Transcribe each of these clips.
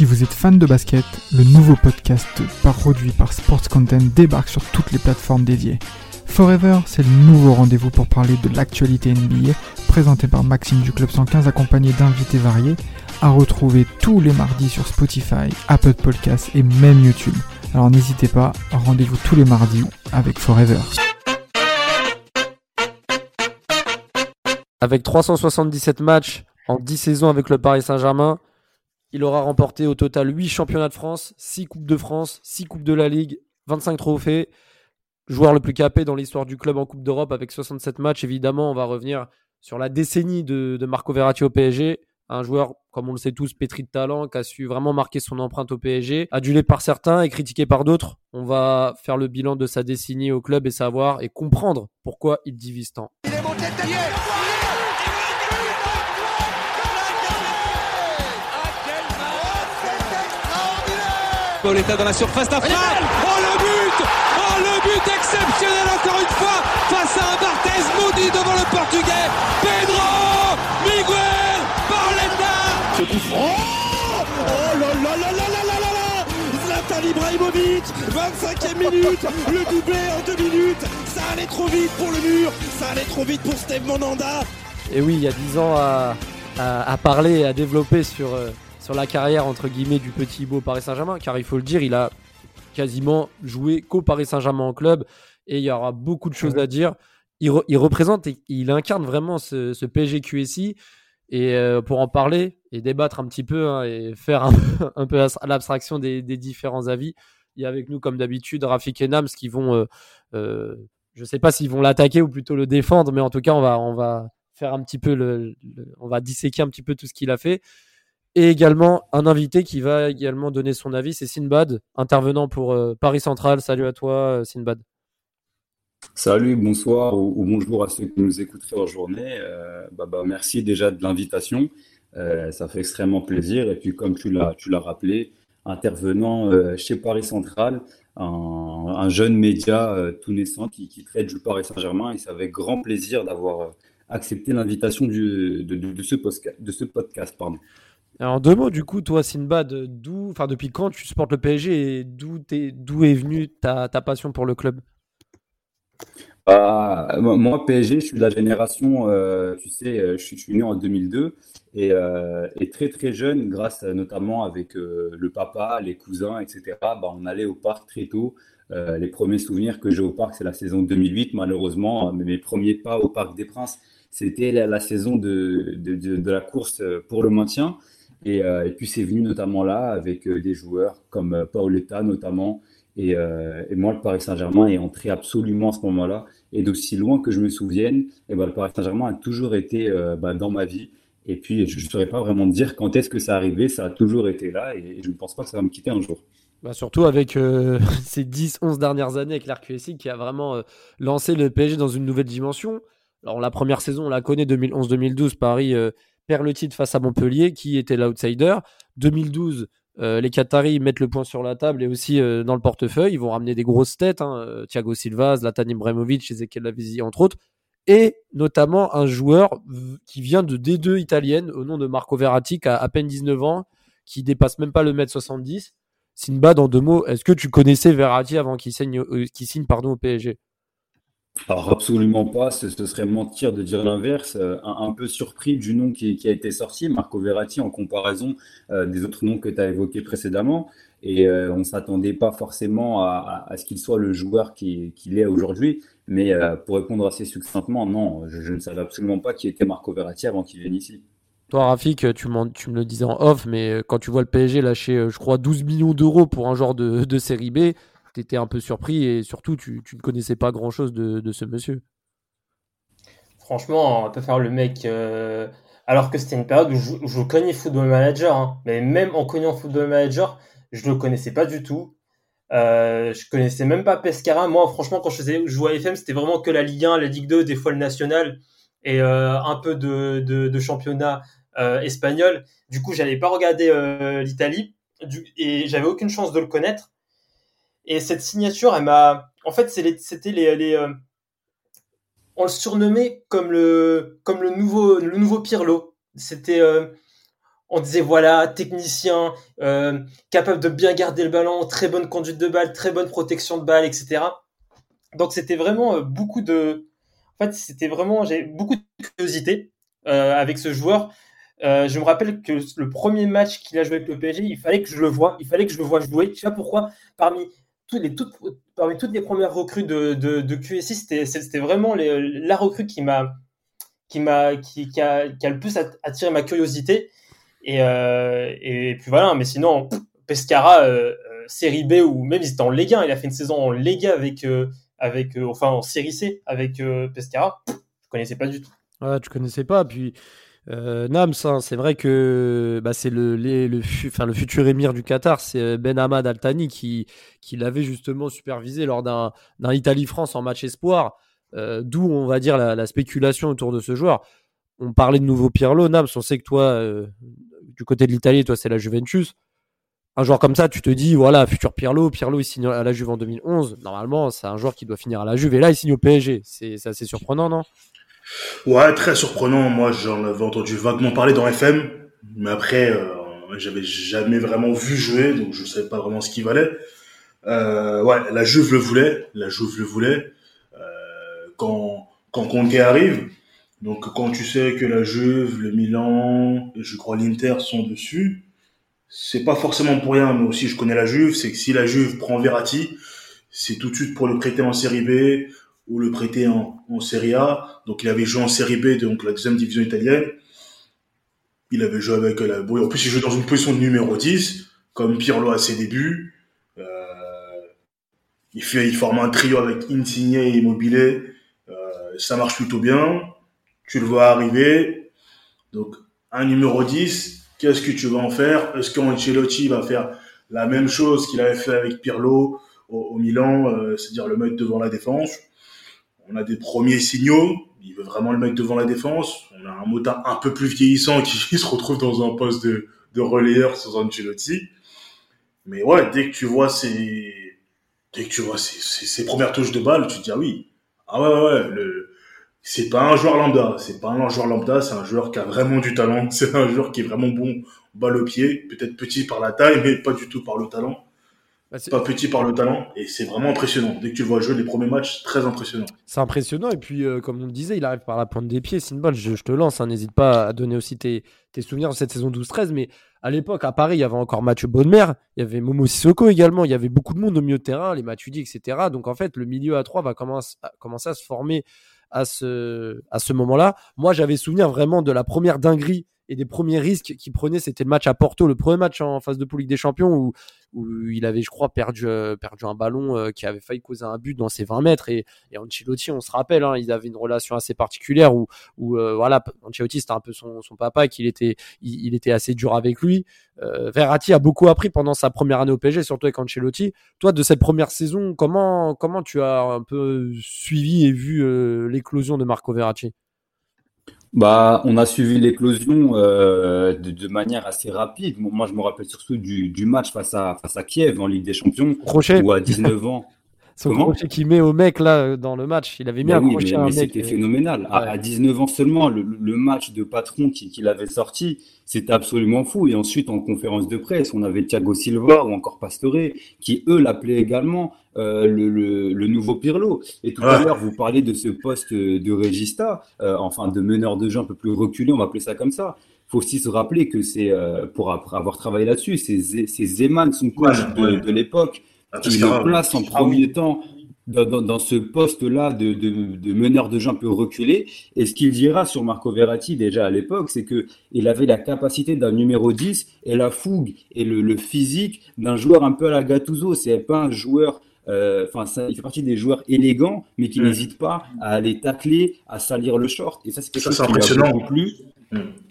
Si vous êtes fan de basket, le nouveau podcast produit par Sports Content débarque sur toutes les plateformes dédiées. Forever, c'est le nouveau rendez-vous pour parler de l'actualité NBA, présenté par Maxime du Club 115 accompagné d'invités variés, à retrouver tous les mardis sur Spotify, Apple Podcasts et même YouTube. Alors n'hésitez pas, rendez-vous tous les mardis avec Forever. Avec 377 matchs en 10 saisons avec le Paris Saint-Germain, il aura remporté au total 8 championnats de France, 6 Coupes de France, 6 Coupes de la Ligue, 25 trophées. Joueur le plus capé dans l'histoire du club en Coupe d'Europe avec 67 matchs. Évidemment, on va revenir sur la décennie de, Marco Verratti au PSG. Un joueur, comme on le sait tous, pétri de talent, qui a su vraiment marquer son empreinte au PSG, adulé par certains et critiqué par d'autres. On va faire le bilan de sa décennie au club et savoir et comprendre pourquoi il divise tant. Pauletta dans la surface d'affaire. Oh le but. Oh le but exceptionnel encore une fois face à un Barthez maudit devant le portugais. Pedro Miguel Pauletta Ce coup Oh Oh là là là là là là là Zlatan Ibrahimovic 25e minute. Le doublé en deux minutes. Ça allait trop vite pour le mur. Ça allait trop vite pour Steve Monanda. Et oui, il y a 10 ans à, à, à parler, à développer sur... Euh, sur la carrière entre guillemets du petit beau Paris Saint-Germain, car il faut le dire, il a quasiment joué qu'au Paris Saint-Germain en club et il y aura beaucoup de choses à dire. Il, représente et il incarne vraiment ce, ce PSG QSI. Et euh, pour en parler et débattre un petit peu hein, et faire un, peu l'abstraction des, différents avis, il y a avec nous comme d'habitude Rafik et Nams qui vont, euh, euh, je ne sais pas s'ils vont l'attaquer ou plutôt le défendre, mais en tout cas on va, on va faire un petit peu le on va disséquer un petit peu tout ce qu'il a fait. Et également un invité qui va également donner son avis, c'est Sinbad, intervenant pour euh, Paris Central. Salut à toi, euh, Sinbad. Salut, bonsoir ou, bonjour à ceux qui nous écouteraient en journée. Euh, bah, bah, merci déjà de l'invitation. ça fait extrêmement plaisir. Et puis, comme tu l'as, rappelé, intervenant chez Paris Central, un, jeune média tout naissant qui, traite du Paris Saint-Germain. Et c'est avec grand plaisir d'avoir accepté l'invitation de, de, ce podcast, de ce podcast. Pardon. En deux mots, du coup, toi, Sinbad, depuis quand tu supportes le PSG et d'où, est venue ta, passion pour le club? Bah, Moi, PSG, je suis de la génération, euh, tu sais, euh, je suis, né en 2002 euh, et, très très jeune, grâce notamment avec le papa, les cousins, etc. Bah, on allait au parc très tôt. les premiers souvenirs que j'ai au parc, c'est la saison 2008. Malheureusement, mes premiers pas au Parc des Princes, c'était la, saison de, la course pour le maintien. Euh, et, puis c'est venu notamment là avec euh, des joueurs comme euh, Paoletta notamment. Et, moi, le Paris Saint-Germain est entré absolument à ce moment-là. Et d'aussi loin que je me souvienne, et eh ben, le Paris Saint-Germain a toujours été bah, dans ma vie. Et puis, je ne saurais pas vraiment dire quand est-ce que ça arrivé. Ça a toujours été là et je ne pense pas que ça va me quitter un jour. Bah surtout avec ces 10-11 dernières années avec l'RQSI qui a vraiment lancé le PSG dans une nouvelle dimension. Alors la première saison, on la connaît 2011-2012, Paris perd le titre face à Montpellier, qui était l'outsider. 2012, euh, les Qataris mettent le point sur la table et aussi euh, dans le portefeuille. Ils vont ramener des grosses têtes, hein, euh, Thiago Silva, Zlatan Ibrahimovic, Ezekiel Lavezzi, entre autres. Et notamment un joueur qui vient de D2 italienne au nom de Marco Verratti, qui a à peine 19 ans, qui dépasse même pas le mètre 70. Sinbad, en deux mots, est-ce que tu connaissais Verratti avant qu'il signe, signe pardon, au PSG alors absolument pas, ce, serait mentir de dire l'inverse. Euh, un, peu surpris du nom qui, a été sorti, Marco Verratti, en comparaison euh, des autres noms que tu as évoqués précédemment. Et euh, on ne s'attendait pas forcément à, ce qu'il soit le joueur qu'il est aujourd'hui. Mais pour répondre assez succinctement, non, je, ne savais absolument pas qui était Marco Verratti avant qu'il vienne ici. Toi, Rafik, tu, me le disais en off, mais quand tu vois le PSG lâcher, je crois, 12 millions d'euros pour un genre de, de série B, tu étais un peu surpris et surtout tu, ne connaissais pas grand chose de, ce monsieur. Franchement, on peut faire le mec. Euh, alors que c'était une période où je, connais Football Manager, hein. mais même en connaissant Football Manager, je le connaissais pas du tout. Euh, je connaissais même pas Pescara. Moi, franchement, quand je faisais jouer à FM, c'était vraiment que la Ligue 1, la Ligue 2, des fois le National et euh, un peu de, championnat euh, espagnol. Du coup, j'allais pas regarder l'Italie et j'avais aucune chance de le connaître. Et cette signature, elle m'a. En fait, c'était les. euh, On le surnommait comme le, comme le, nouveau, le nouveau Pirlo. C'était. Euh, on disait voilà, technicien, euh, capable de bien garder le ballon, très bonne conduite de balle, très bonne protection de balle, etc. Donc c'était vraiment beaucoup de, en fait c'était vraiment j'ai beaucoup de curiosité avec ce joueur. je me rappelle que le premier match qu'il a joué avec le PSG, il fallait que je le voie, il fallait que je le voie jouer. Je sais pourquoi. Parmi toutes les toutes, parmi toutes les premières recrues de, de, de QSI, c'était vraiment la recrue qui m'a qui m'a qui, a, qui a le plus attiré ma curiosité. Et, euh, et puis voilà, mais sinon, Pescara, euh, euh, série B ou même il était en Ligue 1, il a fait une saison en Ligue avec, avec enfin en série C avec Pescara. Je connaissais pas du tout. Ouais, tu connaissais pas. Puis Nams, hein, c'est vrai que bah, c'est le, futur émir du Qatar, c'est Ben Hamad Altani qui, l'avait justement supervisé lors d'un Italie-France en match espoir. D'où, on va dire, la, la, spéculation autour de ce joueur. On parlait de nouveau Pirlo, Nams, on sait que toi, du côté de l'Italie, toi, c'est la Juventus. Un joueur comme ça, tu te dis, voilà, futur Pirlo, Pirlo, il signe à la Juve en 2011. Normalement, c'est un joueur qui doit finir à la Juve. Et là, il signe au PSG. C'est assez surprenant, non? Ouais, très surprenant. Moi, j'en avais entendu vaguement parler dans FM. Mais après, euh, j'avais jamais vraiment vu jouer, donc je savais pas vraiment ce qu'il valait. Euh, ouais, la Juve le voulait. La Juve le voulait. Euh, quand, quand Conte arrive, donc quand tu sais que la Juve, le Milan je crois l'Inter sont dessus, c'est pas forcément pour rien, mais aussi je connais la Juve, c'est que si la Juve prend Verratti, c'est tout de suite pour le prêter en série B ou le prêter en, en série A. Donc il avait joué en série B, donc la deuxième division italienne. Il avait joué avec la En plus, il joue dans une position de numéro 10, comme Pirlo à ses débuts. Euh, il forme un trio avec Insigne et Immobile. Euh, ça marche plutôt bien tu le vois arriver. Donc, un numéro 10, qu'est-ce que tu vas en faire? Est-ce qu'Ancelotti va faire la même chose qu'il avait fait avec Pirlo au, Milan, euh, c'est-à-dire le mettre devant la défense? On a des premiers signaux, il veut vraiment le mettre devant la défense. On a un motard un peu plus vieillissant qui se retrouve dans un poste de, relayeur sur Ancelotti. Mais ouais, dès que tu vois ces, dès que tu vois ces, premières touches de balle, tu te dis ah oui, ah ouais ouais, ouais c'est pas un joueur lambda, c'est pas un joueur lambda, c'est un joueur qui a vraiment du talent, c'est un joueur qui est vraiment bon balle au pied, peut-être petit par la taille, mais pas du tout par le talent. Bah, pas petit par le talent, et c'est vraiment impressionnant. Dès que tu le vois jouer les premiers matchs, très impressionnant. C'est impressionnant, et puis euh, comme on le disait, il arrive par la pointe des pieds, c'est une balle, je, te lance, hein, n'hésite pas à donner aussi tes, tes souvenirs de cette saison 12-13, mais à l'époque, à Paris, il y avait encore Mathieu Bonnemer, il y avait Momo Sissoko également, il y avait beaucoup de monde au milieu de terrain, les Matuidi, etc. Donc en fait, le milieu à 3 va commencer à se former à ce, à ce moment-là. Moi, j'avais souvenir vraiment de la première dinguerie et des premiers risques qu'il prenait, c'était le match à Porto, le premier match en phase de poule des Champions où, où il avait, je crois, perdu, euh, perdu un ballon euh, qui avait failli causer un but dans ses 20 mètres. Et, et Ancelotti, on se rappelle, hein, ils avaient une relation assez particulière où, où euh, voilà, Ancelotti, c'était un peu son, son papa, qu'il était, il, était assez dur avec lui. Verratti a beaucoup appris pendant sa première année au PSG, surtout avec Ancelotti. Toi, de cette première saison, comment, comment tu as un peu suivi et vu l'éclosion de Marco Verratti? Bah, on a suivi l'éclosion euh, de, de, manière assez rapide. Moi, je me rappelle surtout du, du match face à, face à Kiev en Ligue des Champions, crochet. où à 19 ans. Son crochet qu'il met au mec là dans le match, il avait mis un crochet mais, à un mais C'était phénoménal. À, 19 ans seulement, le, le match de patron qu'il qui avait sorti, c'était absolument fou. Et ensuite, en conférence de presse, on avait Thiago Silva ou encore Pastore, qui eux l'appelaient également euh, le, le, le, nouveau Pirlo. Et tout à l'heure, vous parlez de ce poste de régista, euh, enfin de meneur de jeu un peu plus reculé, on va appeler ça comme ça. Il faut aussi se rappeler que c'est, euh, pour avoir travaillé là-dessus, c'est Zeman, son coach de, de l'époque, ah, qui le place en premier temps dans, dans, ce poste-là de, de, de, meneur de jeu un peu reculé. Et ce qu'il dira sur Marco Verratti déjà à l'époque, c'est que il avait la capacité d'un numéro 10 et la fougue et le, le physique d'un joueur un peu à la Gattuso. C'est pas un joueur euh, enfin, il fait partie des joueurs élégants, mais qui mm. n'hésitent pas à aller tacler, à salir le short. Et ça, c'est quelque chose qui m'a beaucoup plu.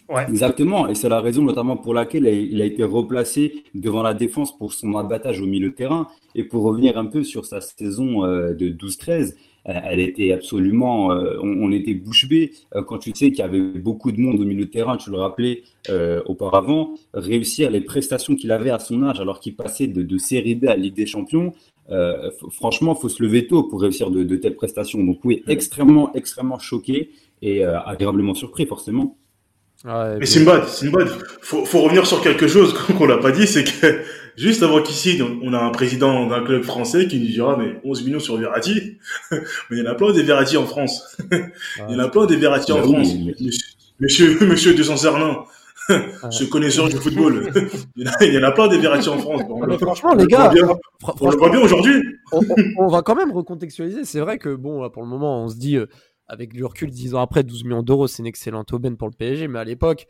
Ouais. Exactement, et c'est la raison notamment pour laquelle il a été replacé devant la défense pour son abattage au milieu de terrain. Et pour revenir un peu sur sa saison euh, de 12-13, euh, elle était absolument, on, était bouche bée quand tu sais qu'il y avait beaucoup de monde au milieu de terrain, tu le rappelais auparavant, réussir les prestations qu'il avait à son âge alors qu'il passait de, de série B à Ligue des Champions, euh, franchement, faut se lever tôt pour réussir de, telles prestations. Donc oui, extrêmement, extrêmement choqué et euh, agréablement surpris, forcément. Mais c'est une bad, c'est une bad. Faut, faut revenir sur quelque chose qu'on l'a pas dit, c'est que juste avant qu'ici, on a un président d'un club français qui nous dira, mais 11 millions sur Verratti. mais il y en a plein des Verratti en France. il y en a plein des Verratti en France. Monsieur, monsieur, de Cernin. Ce connaisseur du football. il, y en a, plein des Verratti en France. franchement, les gars, on le voit bien aujourd'hui. on, va quand même recontextualiser. C'est vrai que, bon, pour le moment, on se dit, euh, avec du recul, 10 ans après, 12 millions d'euros, c'est une excellente aubaine pour le PSG. Mais à l'époque,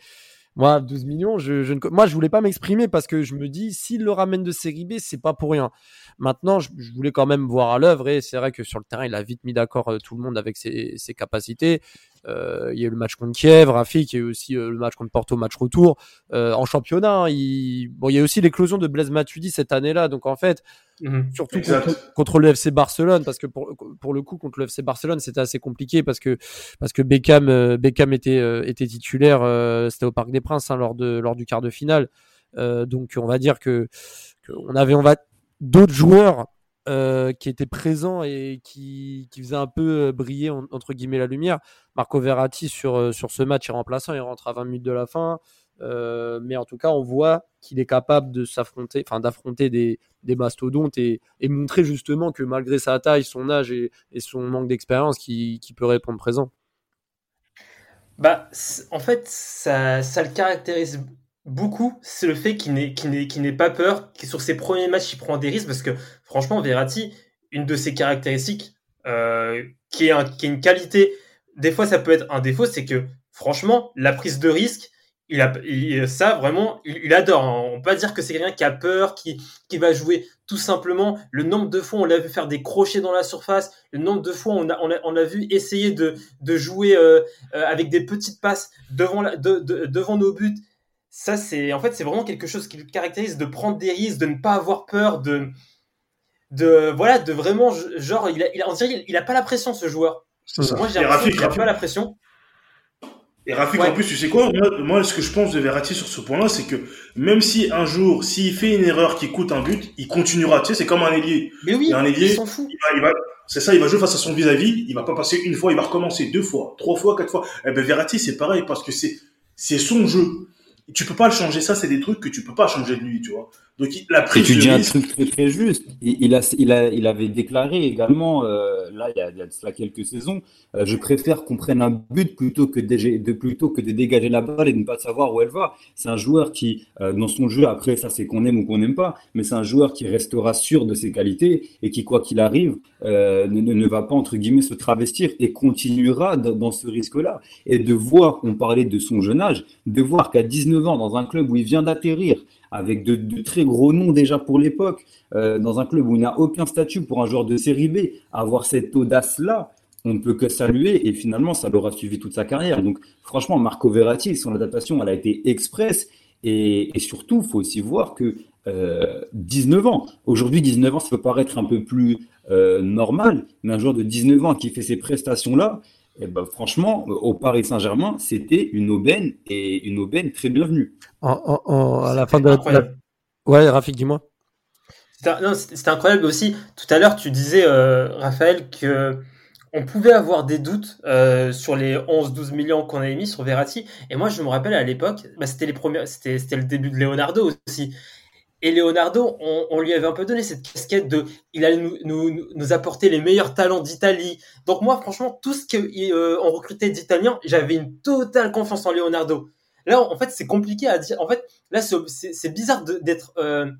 moi, 12 millions, je, ne, moi, je voulais pas m'exprimer parce que je me dis, s'il le ramène de série B, c'est pas pour rien. Maintenant, je, voulais quand même voir à l'œuvre et c'est vrai que sur le terrain, il a vite mis d'accord euh, tout le monde avec ses, ses capacités. Euh, il y a eu le match contre Kiev, Rafik, il y a eu aussi euh, le match contre Porto, match retour. Euh, en championnat, hein, il... Bon, il y a aussi l'éclosion de Blaise Matuidi cette année-là. Donc en fait, mhm. surtout contre, le FC Barcelone, parce que pour, pour le coup, contre le FC Barcelone, c'était assez compliqué parce que, parce que Beckham, Beckham était, était titulaire, c'était au Parc des Princes hein, lors, de, lors du quart de finale. donc on va dire que, que on avait on va d'autres joueurs euh, qui était présent et qui, qui faisait un peu euh, briller entre guillemets la lumière. Marco Verratti sur, euh, sur ce match est remplaçant, il rentre à 20 minutes de la fin. mais en tout cas, on voit qu'il est capable de s'affronter, enfin d'affronter des, des, mastodontes et, et, montrer justement que malgré sa taille, son âge et, et son manque d'expérience, qui, qui peut répondre présent. Bah, en fait, ça, ça le caractérise beaucoup, c'est le fait qu'il n'ait pas peur, que sur ses premiers matchs, il prend des risques, parce que franchement, Verratti, une de ses caractéristiques, euh, qui, est une qualité, des fois ça peut être un défaut, c'est que franchement, la prise de risque, il a, ça vraiment, il, adore. Hein. On peut pas dire que c'est quelqu'un qui a peur, qui, va jouer tout simplement. Le nombre de fois on l'a vu faire des crochets dans la surface, le nombre de fois on a, on a, vu essayer de, jouer euh, euh, avec des petites passes devant nos buts ça c'est en fait c'est vraiment quelque chose qui le caractérise de prendre des risques de ne pas avoir peur de de voilà de vraiment genre il a, il a on dirait il, a pas la pression ce joueur moi j'ai l'impression qu'il a pas la pression et Rafik, en plus, tu sais quoi moi, ce que je pense de Verratti sur ce point-là, c'est que même si un jour, s'il fait une erreur qui coûte un but, il continuera. Tu sais, c'est comme un ailier. Mais oui, un ailier, il s'en fout. Il va, c'est ça, il va jouer face à son vis-à-vis. il va pas passer une fois, il va recommencer deux fois, trois fois, quatre fois. Eh ben Verratti, c'est pareil parce que c'est c'est son jeu tu peux pas le changer. Ça, c'est des trucs que tu peux pas changer de lui, tu vois. Donc, la prise tu dis un truc très très juste. Il, a, il, a, il avait déclaré également, euh, là, il y, a, il y a de cela quelques saisons, euh, je préfère qu'on prenne un but plutôt que de, plutôt que de dégager la balle et de ne pas savoir où elle va. C'est un joueur qui, euh, dans son jeu, après ça, c'est qu'on aime ou qu'on n'aime pas, mais c'est un joueur qui restera sûr de ses qualités et qui, quoi qu'il arrive, ne, ne, va pas entre guillemets se travestir et continuera dans ce risque-là. Et de voir, on parlait de son jeune âge, de voir qu'à 19 ans, dans un club où il vient d'atterrir, avec de, très gros noms déjà pour l'époque, euh, dans un club où il n'a aucun statut pour un joueur de série B, avoir cette audace-là, on ne peut que saluer et finalement ça l'aura suivi toute sa carrière. Donc franchement, Marco Verratti, son adaptation, elle a été express. Et, surtout, il faut aussi voir que 19 euh, ans, aujourd'hui 19 ans, ça peut paraître un peu plus euh, normal, mais un joueur de 19 ans qui fait ces prestations-là, eh ben, franchement, au Paris Saint-Germain, c'était une aubaine et une aubaine très bienvenue. à la fin de la... Ouais, Rafik, dis-moi. C'était incroyable aussi. Tout à l'heure, tu disais, euh, Raphaël, que on pouvait avoir des doutes euh, sur les 11-12 millions qu'on avait mis sur Verratti. Et moi, je me rappelle à l'époque, bah, c'était les premiers, c'était le début de Leonardo aussi. Et Leonardo, on, lui avait un peu donné cette casquette de, il allait nous, nous, nous apporter les meilleurs talents d'Italie. Donc moi, franchement, tout ce qu'on euh, recrutait d'Italiens, j'avais une totale confiance en Leonardo. Là, en fait, c'est compliqué à dire. En fait, là, c'est bizarre d'être, euh,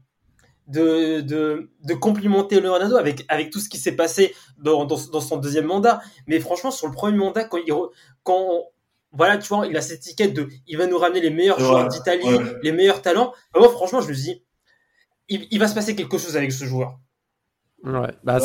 de, de, de, complimenter Leonardo avec, avec tout ce qui s'est passé dans, dans, son deuxième mandat. Mais franchement, sur le premier mandat, quand il, quand voilà, tu vois, il a cette étiquette de, il va nous ramener les meilleurs joueurs d'Italie, les meilleurs talents. moi, franchement, je me dis, il, va se passer quelque chose avec ce joueur. Ouais, bah,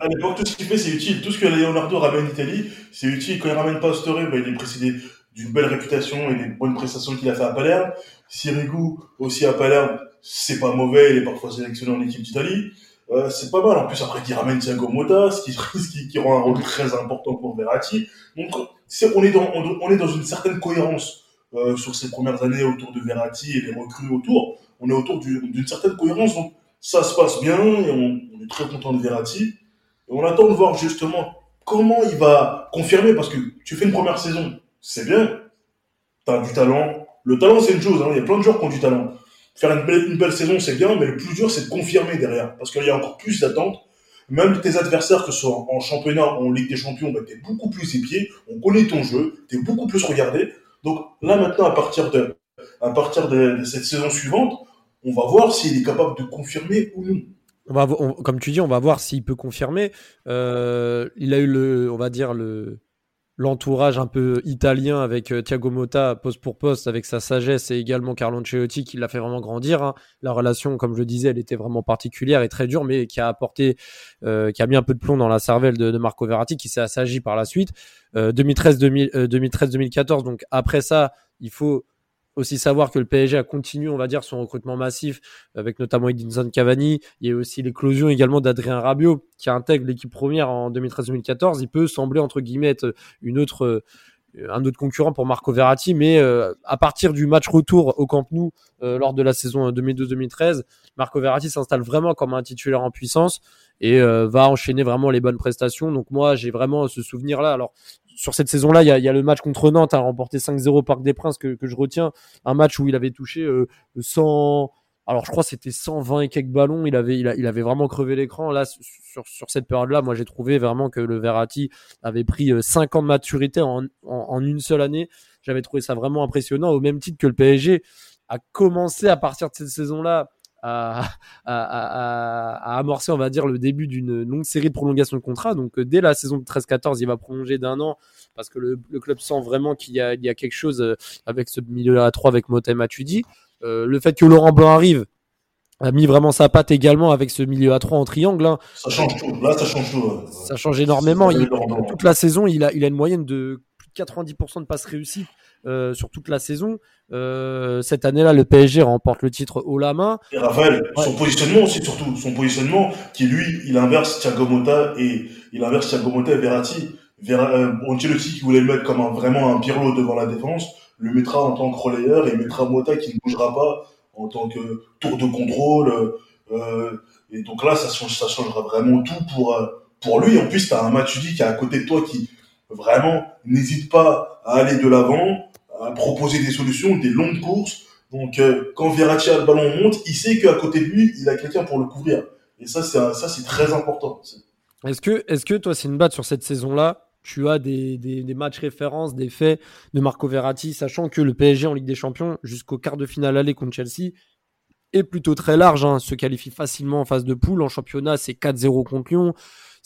à l'époque, tout ce qu'il fait, c'est utile. Tout ce que Leonardo ramène en Italie, c'est utile. Quand il ramène pas Story, bah, il est précédé d'une belle réputation et des bonnes prestations qu'il a fait à Palerme. Sirigu, aussi à Palerme, c'est pas mauvais, il est parfois sélectionné en équipe d'Italie. Euh, c'est pas mal. En plus, après, il ramène Thiago Motta, ce qui, qui, rend un rôle très important pour Verratti. Donc, on est dans, on, est dans une certaine cohérence euh, sur ces premières années autour de Verratti et les recrues autour on est autour d'une certaine cohérence. Donc, ça se passe bien et on, est très content de Verratti. On attend de voir justement comment il va confirmer parce que tu fais une première saison, c'est bien. tu as du talent. Le talent, c'est une chose, hein. il y a plein de joueurs qui ont du talent. Faire une belle, une belle saison, c'est bien, mais le plus dur, c'est de confirmer derrière, parce qu'il y a encore plus d'attentes. Même tes adversaires, que ce soit en championnat ou en Ligue des Champions, bah, tu es beaucoup plus épié, on connaît ton jeu, tu es beaucoup plus regardé. Donc là, maintenant, à partir de, à partir de, cette saison suivante, on va voir s'il est capable de confirmer ou non. On va, comme tu dis, on va voir s'il peut confirmer. Euh, il a eu le, on va dire le, l'entourage un peu italien avec euh, Thiago Motta poste pour poste avec sa sagesse et également Carlo Ancelotti qui l'a fait vraiment grandir. Hein. La relation, comme je le disais, elle était vraiment particulière et très dure, mais qui a apporté, euh, qui a mis un peu de plomb dans la cervelle de, Marco Verratti, qui s'est assagi par la suite. 2013-2014, donc après ça, il faut aussi savoir que le PSG a continué, on va dire, son recrutement massif avec notamment Edinson Cavani. Il y a aussi l'éclosion également d'Adrien Rabiot qui intègre l'équipe première en 2013-2014. Il peut sembler entre guillemets être une autre euh, un autre concurrent pour Marco Verratti, mais euh, à partir du match retour au Camp Nou euh, lors de la saison 2012-2013, Marco Verratti s'installe vraiment comme un titulaire en puissance et va enchaîner vraiment les bonnes prestations. Donc moi, j'ai vraiment ce souvenir-là. Alors sur cette saison-là, il y a, le match contre Nantes, à remporté 5-0 au Parc des Princes que, je retiens. Un match où il avait touché 100. Euh, alors je crois que c'était 120 et quelques ballons. Il avait, il, avait vraiment crevé l'écran. Là, sur, cette période-là, moi j'ai trouvé vraiment que le Verratti avait pris 5 euh, ans de maturité en, en une seule année. J'avais trouvé ça vraiment impressionnant, au même titre que le PSG a commencé à partir de cette saison-là à, à, amorcer, on va dire, le début d'une longue série de prolongations de contrat. Donc, euh, dès la saison de 13-14, il va prolonger d'un an parce que le, club sent vraiment qu'il y, a, quelque chose euh, avec ce milieu à 3 avec Motem Matuidi. Euh, le fait que Laurent Blanc arrive a mis vraiment sa patte également avec ce milieu à 3 en triangle. Hein. Ça change tout. Là, ça change tout. Ça change énormément. toute la saison, il a, il a une moyenne de plus de 90% de passes réussies euh, sur toute la saison. Euh, cette année-là, le PSG remporte le titre haut la main. Et Raphaël, son positionnement aussi, surtout, son positionnement, qui lui, il inverse Thiago Motta et il inverse Thiago Motta et Verratti. Ver, euh, Ancelotti qui voulait le mettre comme un, vraiment un Pirlo devant la défense, le mettra en tant que relayeur et mettra Motta qui ne bougera pas en tant que tour de contrôle. Euh, et donc là, ça, change, ça changera vraiment tout pour, euh, pour lui. En plus, tu as un Matuidi qui est à côté de toi qui vraiment n'hésite pas à aller de l'avant, à proposer des solutions, des longues courses. Donc, euh, quand Verratti a le ballon monte, il sait qu'à côté de lui, il a quelqu'un pour le couvrir. Et ça, c'est très important. Est-ce que, est-ce que toi, sur cette saison-là Tu as des, des, matchs références, des faits de Marco Verratti, sachant que le PSG en Ligue des Champions, jusqu'au quart de finale aller contre Chelsea, est plutôt très large, hein, se qualifie facilement en phase de poule. En championnat, c'est 4-0 contre Lyon.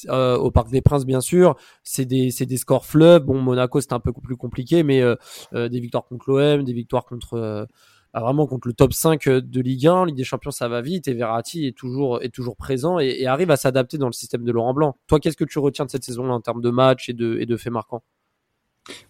Euh, au Parc des Princes, bien sûr. C'est des, scores fleuves. Bon, Monaco, c'était un peu plus compliqué, mais euh, euh, des victoires contre l'OM, des victoires contre bah, vraiment contre le top 5 de Ligue 1, Ligue des Champions, ça va vite et Verratti est toujours, présent et, arrive à s'adapter dans le système de Laurent Blanc. Toi, qu'est-ce que tu retiens de cette saison-là en termes de match et de, et de faits marquants?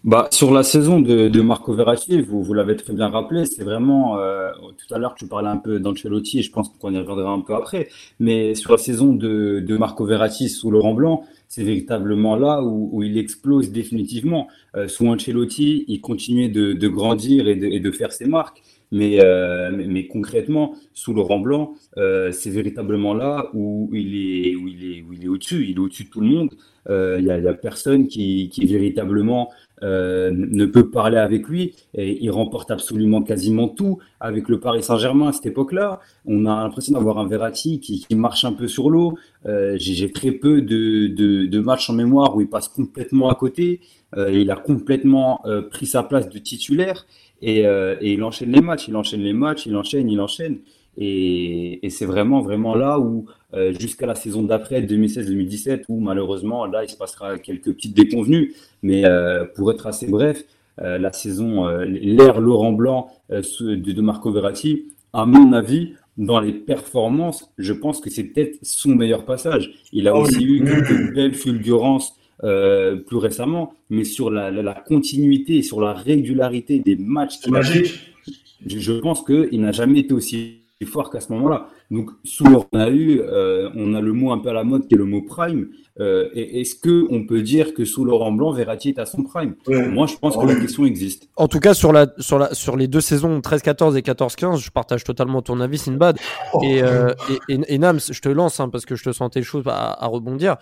Bah, sur la saison de, Marco Verratti, vous, vous l'avez très bien rappelé, c'est vraiment, euh, tout à l'heure tu parlais un peu d'Ancelotti et je pense qu'on y reviendra un peu après, mais sur la saison de, Marco Verratti sous Laurent Blanc, c'est véritablement là où, il explose définitivement. Euh, sous Ancelotti, il continuait de, grandir et de, faire ses marques, mais, euh, mais, mais, concrètement, sous Laurent Blanc, euh, c'est véritablement là où il est, où il est, où il est au-dessus, il est au-dessus de tout le monde. Euh, il n'y a, a, personne qui, qui véritablement ne peut parler avec lui et il remporte absolument quasiment tout avec le Paris Saint-Germain à cette époque-là. On a l'impression d'avoir un Verratti qui, qui, marche un peu sur l'eau. J'ai très peu de, de, matchs en mémoire où il passe complètement à côté. Il a complètement pris sa place de titulaire et, euh, et, il enchaîne les matchs, il enchaîne les matchs, il enchaîne, il enchaîne. Et, et c'est vraiment, vraiment là où euh, jusqu'à la saison d'après, 2016-2017, où malheureusement, là, il se passera quelques petites déconvenues. Mais euh, pour être assez bref, la saison, l'ère Laurent Blanc de, Marco Verratti, à mon avis, dans les performances, je pense que c'est peut-être son meilleur passage. Il a ah aussi eu quelques belles fulgurances euh, plus récemment, mais sur la, la, la, continuité, sur la régularité des matchs qu'il a fait, je, je pense qu'il n'a jamais été aussi fort qu'à ce moment-là. Donc, sous on a eu, euh, on a le mot un peu à la mode qui est le mot prime. Euh, Est-ce que on peut dire que sous Laurent Blanc, Verratti est à son prime? Moi, je pense que la question existe. En tout cas, sur la sur la sur les deux saisons 13-14 et 14-15, je partage totalement ton avis, Sinbad. Oh. Et, euh, et, et, Nams, je te lance hein, parce que je te sentais chaud à, à rebondir.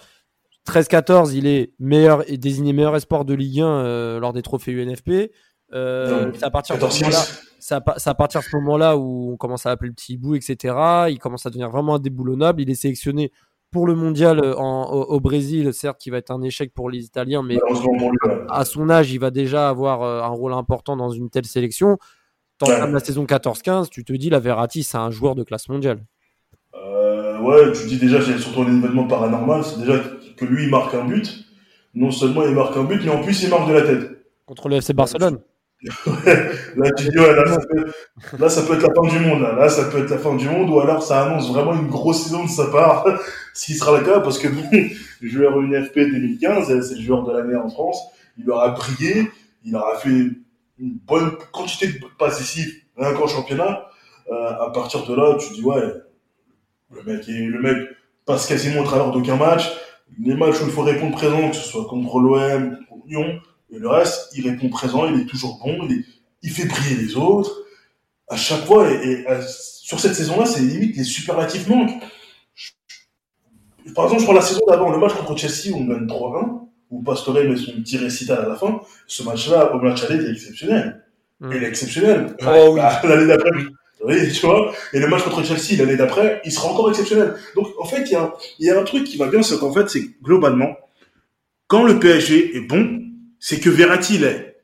13-14, il est meilleur et désigné meilleur espoir de Ligue 1 euh, lors des trophées UNFP. Euh, c'est à partir de ce moment-là. C'est à, partir de ce moment-là où on commence à appeler le petit bout, etc. Il commence à devenir vraiment indéboulonnable. Il est sélectionné pour le mondial au, Brésil, certes, qui va être un échec pour les Italiens, mais à son âge, il va déjà avoir un rôle important dans une telle sélection. Tant ouais. la saison 14-15, tu te dis, la Verratti, c'est un joueur de classe mondiale. Euh, ouais, tu dis déjà, c'est surtout un événement paranormal, c'est déjà que lui, il marque un but. Non seulement il marque un but, mais en plus, il marque de la tête. Contre le FC Barcelone. là, tu dis, ouais, là, ça peut, là, ça peut être la fin du monde. Là. là, ça peut être la fin du monde, ou alors ça annonce vraiment une grosse saison de sa part, s'il sera le cas, parce que bon, joueur UNFP 2015, c'est le joueur de l'année en France. Il aura brillé, il aura fait une bonne quantité de passes décisives, rien qu'en championnat. Euh, à partir de là, tu dis, ouais, le mec, le mec passe quasiment au travers d'aucun match. Les matchs où il faut répondre présent, que ce soit contre l'OM, contre Lyon, et le reste, il répond présent, il est toujours bon, il, il fait briller les autres. À chaque fois, et, sur cette saison-là, c'est limite les superlatifs manquent. Par exemple, je prends la saison d'avant, le match contre Chelsea où on gagne 3-1, où Pastore met son petit récital à la fin. Ce match-là, au match aller, il est exceptionnel. Mm. Il est exceptionnel. Oh, oui. Bah, l'année d'après, Et le match contre Chelsea l'année d'après, il sera encore exceptionnel. Donc, en fait, il y a, y a un truc qui va bien, c'est qu'en fait, c'est globalement, quand le PSG est bon, c'est que Verratti l'est.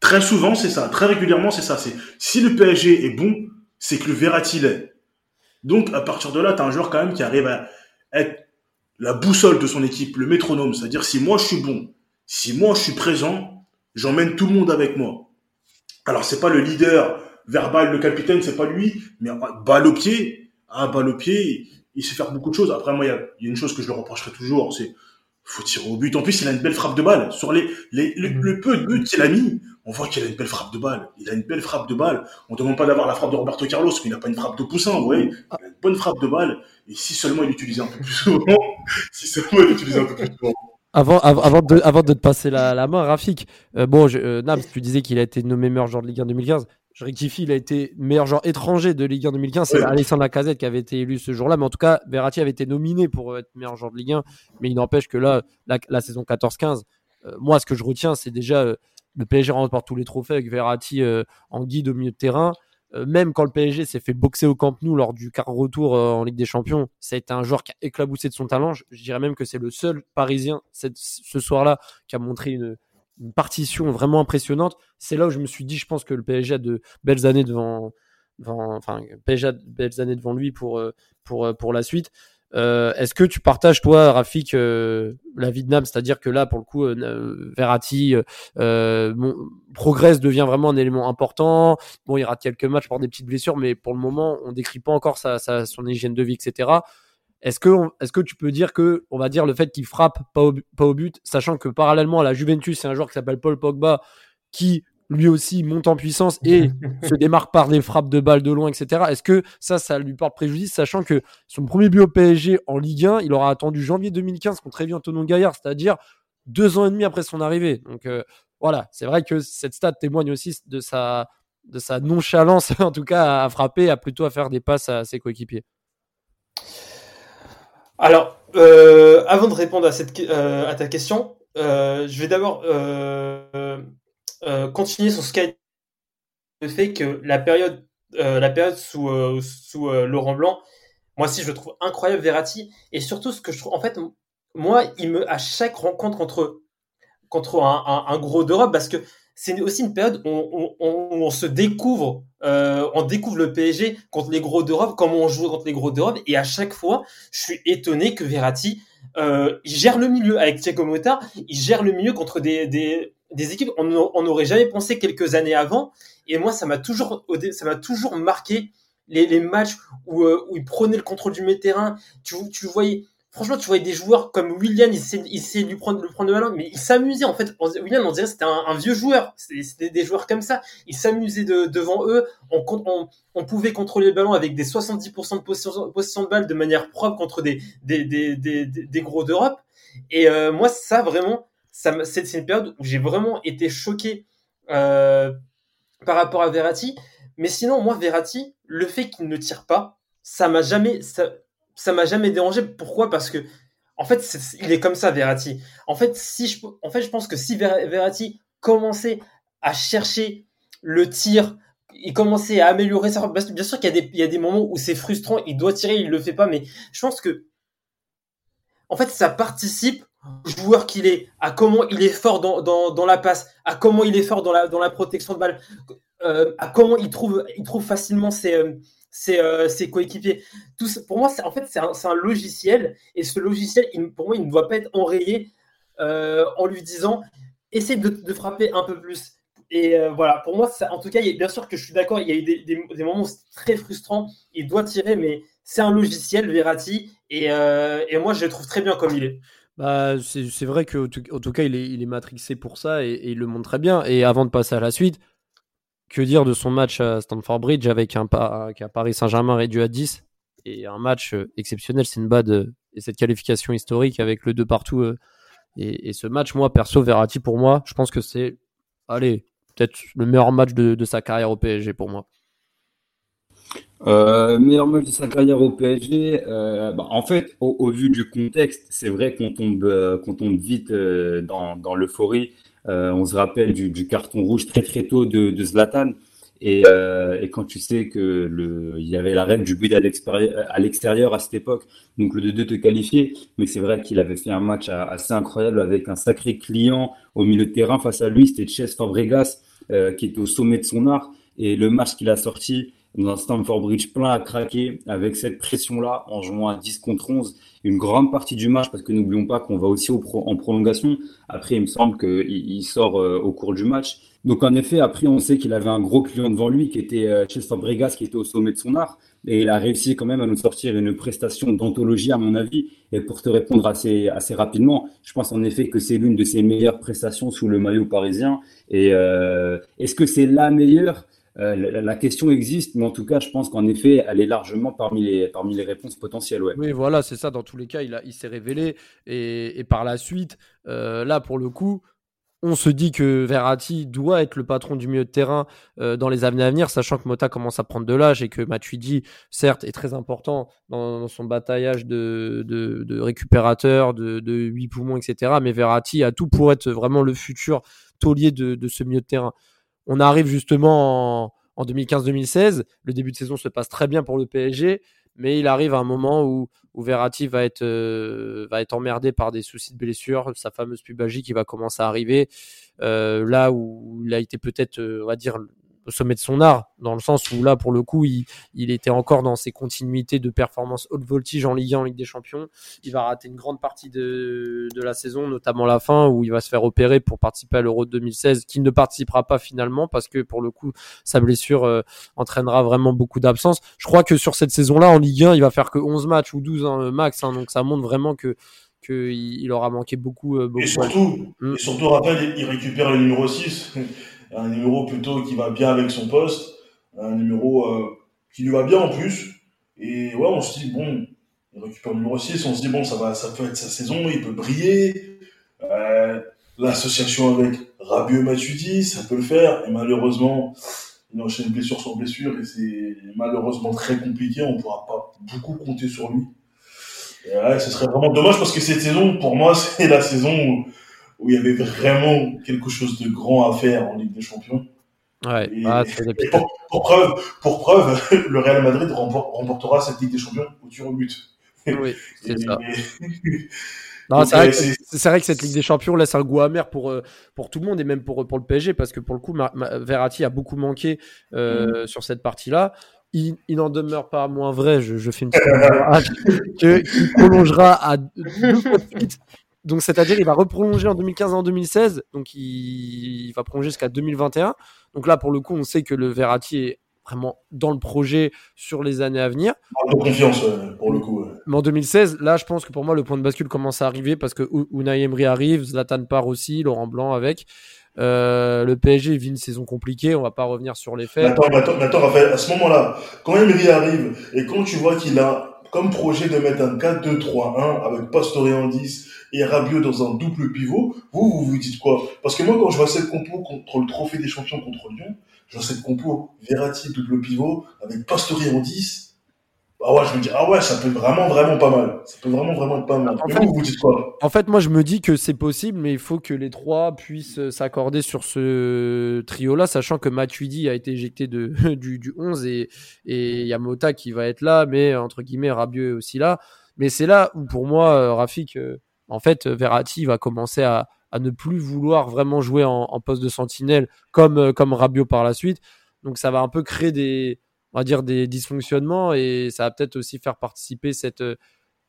Très souvent, c'est ça. Très régulièrement, c'est ça. C'est si le PSG est bon, c'est que le Verratti l'est. Donc, à partir de là, tu as un joueur quand même qui arrive à être la boussole de son équipe, le métronome. C'est-à-dire, si moi je suis bon, si moi je suis présent, j'emmène tout le monde avec moi. Alors, c'est pas le leader verbal, le capitaine, c'est pas lui, mais balle au pied, ah, balle au pied, il sait faire beaucoup de choses. Après, moi, il y a, une chose que je le reprocherai toujours, c'est faut tirer au but. En plus, il a une belle frappe de balle. Sur les, les mhm. le, peu de buts qu'il a mis, on voit qu'il a une belle frappe de balle. Il a une belle frappe de balle. On ne demande pas d'avoir la frappe de Roberto Carlos, mais il n'a pas une frappe de poussin, vous voyez. Il a une bonne frappe de balle. Et si seulement il l'utilisait un peu plus souvent, si seulement il l'utilisait un peu plus souvent. Avant, avant, de, avant de te passer la, la main, Rafik, euh, bon, je, euh, Nabs, tu disais qu'il a été nommé meilleur joueur de Ligue 1 2015 je rectifie, il a été meilleur joueur étranger de Ligue 1 2015. C'est Alexandre Lacazette qui avait été élu ce jour-là. Mais en tout cas, Verratti avait été nominé pour être meilleur joueur de Ligue 1. Mais il n'empêche que là, la, saison 14-15, euh, moi, ce que je retiens, c'est déjà euh, le PSG remporte tous les trophées avec Verratti euh, en guide au milieu de terrain. même quand le PSG s'est fait boxer au Camp Nou lors du quart retour en Ligue des Champions, ça a été un joueur qui a éclaboussé de son talent. Je, dirais même que c'est le seul Parisien ce soir-là qui a montré une, une partition vraiment impressionnante. C'est là où je me suis dit, je pense que le PSG a de belles années devant, enfin, PSG belles années devant lui pour, euh, pour, euh, pour la suite. Euh, est-ce que tu partages, toi, Rafik, la vie de Nam? C'est-à-dire que là, pour le coup, Verratti progresse, devient vraiment un élément important. Bon, il rate quelques matchs par des petites blessures, mais pour le moment, on décrit pas encore sa, son hygiène de vie, etc. Est-ce que, est que tu peux dire que, on va dire, le fait qu'il frappe pas au, but, sachant que parallèlement à la Juventus, c'est un joueur qui s'appelle Paul Pogba, qui lui aussi monte en puissance et se démarque par des frappes de balles de loin, etc. Est-ce que ça, ça lui porte préjudice, sachant que son premier but au PSG en Ligue 1, il aura attendu janvier 2015 contre Evian Tonon Gaillard, c'est-à-dire deux ans et demi après son arrivée. Donc euh, voilà, c'est vrai que cette stat témoigne aussi de sa, de sa nonchalance, en tout cas, à frapper, à plutôt à faire des passes à ses coéquipiers. Alors, euh, avant de répondre à, cette, euh, à ta question, euh, je vais d'abord continuer sur ce qu'a le fait que la période, la période sous, sous Laurent Blanc, moi aussi je le trouve incroyable Verratti, et surtout ce que je trouve, en fait, moi, il me, à chaque rencontre contre, contre un, un gros d'Europe, parce que c'est aussi une période où on, se découvre, euh, on découvre le PSG contre les gros d'Europe, comment on joue contre les gros d'Europe, et à chaque fois, je suis étonné que Verratti, euh, gère le milieu avec Thiago Motta, il gère le milieu contre des, des, équipes on n'aurait jamais pensé quelques années avant, et moi ça m'a toujours, ça m'a toujours marqué les, matchs où, euh, où il prenait le contrôle du terrain, tu, tu voyais franchement, tu voyais des joueurs comme William, il essayait, de lui prendre, le prendre le ballon, mais il s'amusait en fait. William, on dirait c'était un, vieux joueur. C'était des joueurs comme ça. Il s'amusait devant eux. On, on, on, pouvait contrôler le ballon avec des 70% de possession, de balle de manière propre contre des, des, des, des, des gros d'Europe. Et euh, moi, ça vraiment, ça, c'est une période où j'ai vraiment été choqué euh, par rapport à Verratti. Mais sinon, moi, Verratti, le fait qu'il ne tire pas, ça m'a jamais, ça m'a jamais dérangé. Pourquoi? Parce que en fait, il est comme ça, Verratti. En fait, si je, en fait, je pense que si Verratti commençait à chercher le tir. Il commençait à améliorer ça. Bien sûr qu'il y, a des, il y a des moments où c'est frustrant, il doit tirer, il le fait pas, mais je pense que, en fait, ça participe au joueur qu'il est, à comment il est fort dans, dans, dans, la passe, à comment il est fort dans la, dans la protection de balle, euh, à comment il trouve, il trouve facilement ses, euh, ses, euh, ses coéquipiers. Tout pour moi, en fait, c'est un, logiciel, et ce logiciel, pour moi, il ne doit pas être enrayé euh, en lui disant essaie de, frapper un peu plus. Et euh, voilà, pour moi, ça, en tout cas, il y bien sûr que je suis d'accord, il y a eu des, des, moments très frustrants. Il doit tirer, mais c'est un logiciel, Verratti, et, euh, et, moi, je le trouve très bien comme il est. Bah, c'est vrai qu'en tout, tout cas, il est, il est matrixé pour ça et, il le montre très bien. Et avant de passer à la suite, que dire de son match à Stamford Bridge avec un, un Paris Saint-Germain réduit à 10 et un match exceptionnel, c'est une bad et cette qualification historique avec le 2 partout. Euh, et, ce match, moi, perso, Verratti, pour moi, je pense que c'est, allez, peut-être le meilleur match de, sa carrière au PSG pour moi. Euh, meilleur match de sa carrière au PSG. Euh, bah, en fait, au, vu du contexte, c'est vrai qu'on tombe, euh, tombe vite euh, dans l'euphorie. Euh, on se rappelle du, carton rouge très très tôt de, Zlatan. Et, euh, et, quand tu sais que il y avait la règle du but à l'extérieur à cette époque, donc le 2-2 te qualifier, mais c'est vrai qu'il avait fait un match assez incroyable avec un sacré client au milieu de terrain. Face à lui, c'était Chess Fabregas euh, qui était au sommet de son art. Et le match qu'il a sorti dans un Stamford Bridge plein à craquer avec cette pression-là en jouant à 10 contre 11 une grande partie du match parce que n'oublions pas qu'on va aussi en prolongation. Après, il me semble qu'il il sort euh, au cours du match. Donc en effet, après, on sait qu'il avait un gros client devant lui qui était euh, Chester Bregas, qui était au sommet de son art. Et il a réussi quand même à nous sortir une prestation d'anthologie, à mon avis. Et pour te répondre assez, assez rapidement, je pense en effet que c'est l'une de ses meilleures prestations sous le maillot parisien. Et euh, est-ce que c'est la meilleure? La, la, question existe, mais en tout cas, je pense qu'en effet, elle est largement parmi les, parmi les réponses potentielles. Oui, voilà, c'est ça. Dans tous les cas, il, il s'est révélé. Et, par la suite, euh, là, pour le coup, on se dit que Verratti doit être le patron du milieu de terrain euh, dans les années à venir, sachant que Mota commence à prendre de l'âge et que Matuidi, certes, est très important dans, son bataillage de, de, récupérateur, de, de 8 poumons, etc. Mais Verratti a tout pour être vraiment le futur taulier de, de ce milieu de terrain. On arrive justement en, en 2015-2016. Le début de saison se passe très bien pour le PSG, mais il arrive à un moment où, où Verratti va être, euh, va être emmerdé par des soucis de blessure, sa fameuse pubalgie qui va commencer à arriver. Euh, là où il a été peut-être, euh, on va dire, au sommet de son art, dans le sens où là, pour le coup, il, il était encore dans ses continuités de performance haute voltige en Ligue 1, en Ligue des Champions. Il va rater une grande partie de, de la saison, notamment la fin, où il va se faire opérer pour participer à l'Euro 2016, qui ne participera pas finalement, parce que pour le coup, sa blessure euh, entraînera vraiment beaucoup d'absence. Je crois que sur cette saison-là, en Ligue 1, il va faire que 11 matchs ou 12 hein, max, hein, donc ça montre vraiment que qu'il il aura manqué beaucoup. Euh, beaucoup et surtout, mmh. et surtout, rappelle, il récupère le numéro 6 un numéro plutôt qui va bien avec son poste, un numéro euh, qui lui va bien en plus. Et ouais, on se dit, bon, il récupère le numéro 6, on se dit, bon, ça, va, ça peut être sa saison, il peut briller. Euh, L'association avec Rabieux Matuidi, ça peut le faire. Et malheureusement, il enchaîne blessure sur blessure et c'est malheureusement très compliqué. On ne pourra pas beaucoup compter sur lui. Et ouais, ce serait vraiment dommage parce que cette saison, pour moi, c'est la saison où où il y avait vraiment quelque chose de grand à faire en Ligue des Champions. Ouais, et, ah, et pour, pour, preuve, pour preuve, le Real Madrid remportera cette Ligue des Champions au tir au but. Oui, c'est ça. Non, c'est, vrai que, vrai que cette Ligue des Champions laisse un goût amer pour, pour tout le monde et même pour, pour le PSG parce que pour le coup, Verratti a beaucoup manqué euh, mmh. sur cette partie-là. Il, il n'en demeure pas moins vrai, je, je fais une petite qu'il prolongera à deux donc, c'est-à-dire, il va reprolonger en 2015 et en 2016. Donc, il, il va prolonger jusqu'à 2021. Donc là, pour le coup, on sait que le Verratti est vraiment dans le projet sur les années à venir. De confiance, pour le coup. Mais en 2016, là, je pense que pour moi, le point de bascule commence à arriver parce que Unai Emery arrive, Zlatan part aussi, Laurent Blanc avec. Euh, le PSG vit une saison compliquée, on va pas revenir sur les faits. Attends, attends, attends Raphaël, à ce moment-là, quand Emery arrive et quand tu vois qu'il a comme projet de mettre un 4-2-3-1 avec Pastore en 10 et Rabiot dans un double pivot, vous, vous vous dites quoi? Parce que moi, quand je vois cette compo contre le trophée des champions contre Lyon, je vois cette compo Verratti double pivot avec Pastore en 10. Ah ouais, je me dis, ah ouais, ça peut être vraiment, vraiment pas mal. Ça peut vraiment, vraiment être pas mal. En fait- vous, vous dites quoi? En fait, moi, je me dis que c'est possible, mais il faut que les trois puissent euh, s'accorder sur ce trio-là, sachant que Matuidi a été éjecté de, du, du 11 et et il y a Mota qui va être là, mais entre guillemets, Rabieux est aussi là. Mais c'est là où, pour moi, euh, Rafik, euh, en fait, Verratti va commencer à, à ne plus vouloir vraiment jouer en, en poste de sentinelle comme, comme Rabiot par la suite. Donc, ça va un peu créer des, on va dire, des dysfonctionnements et ça va peut-être aussi faire participer cette, euh,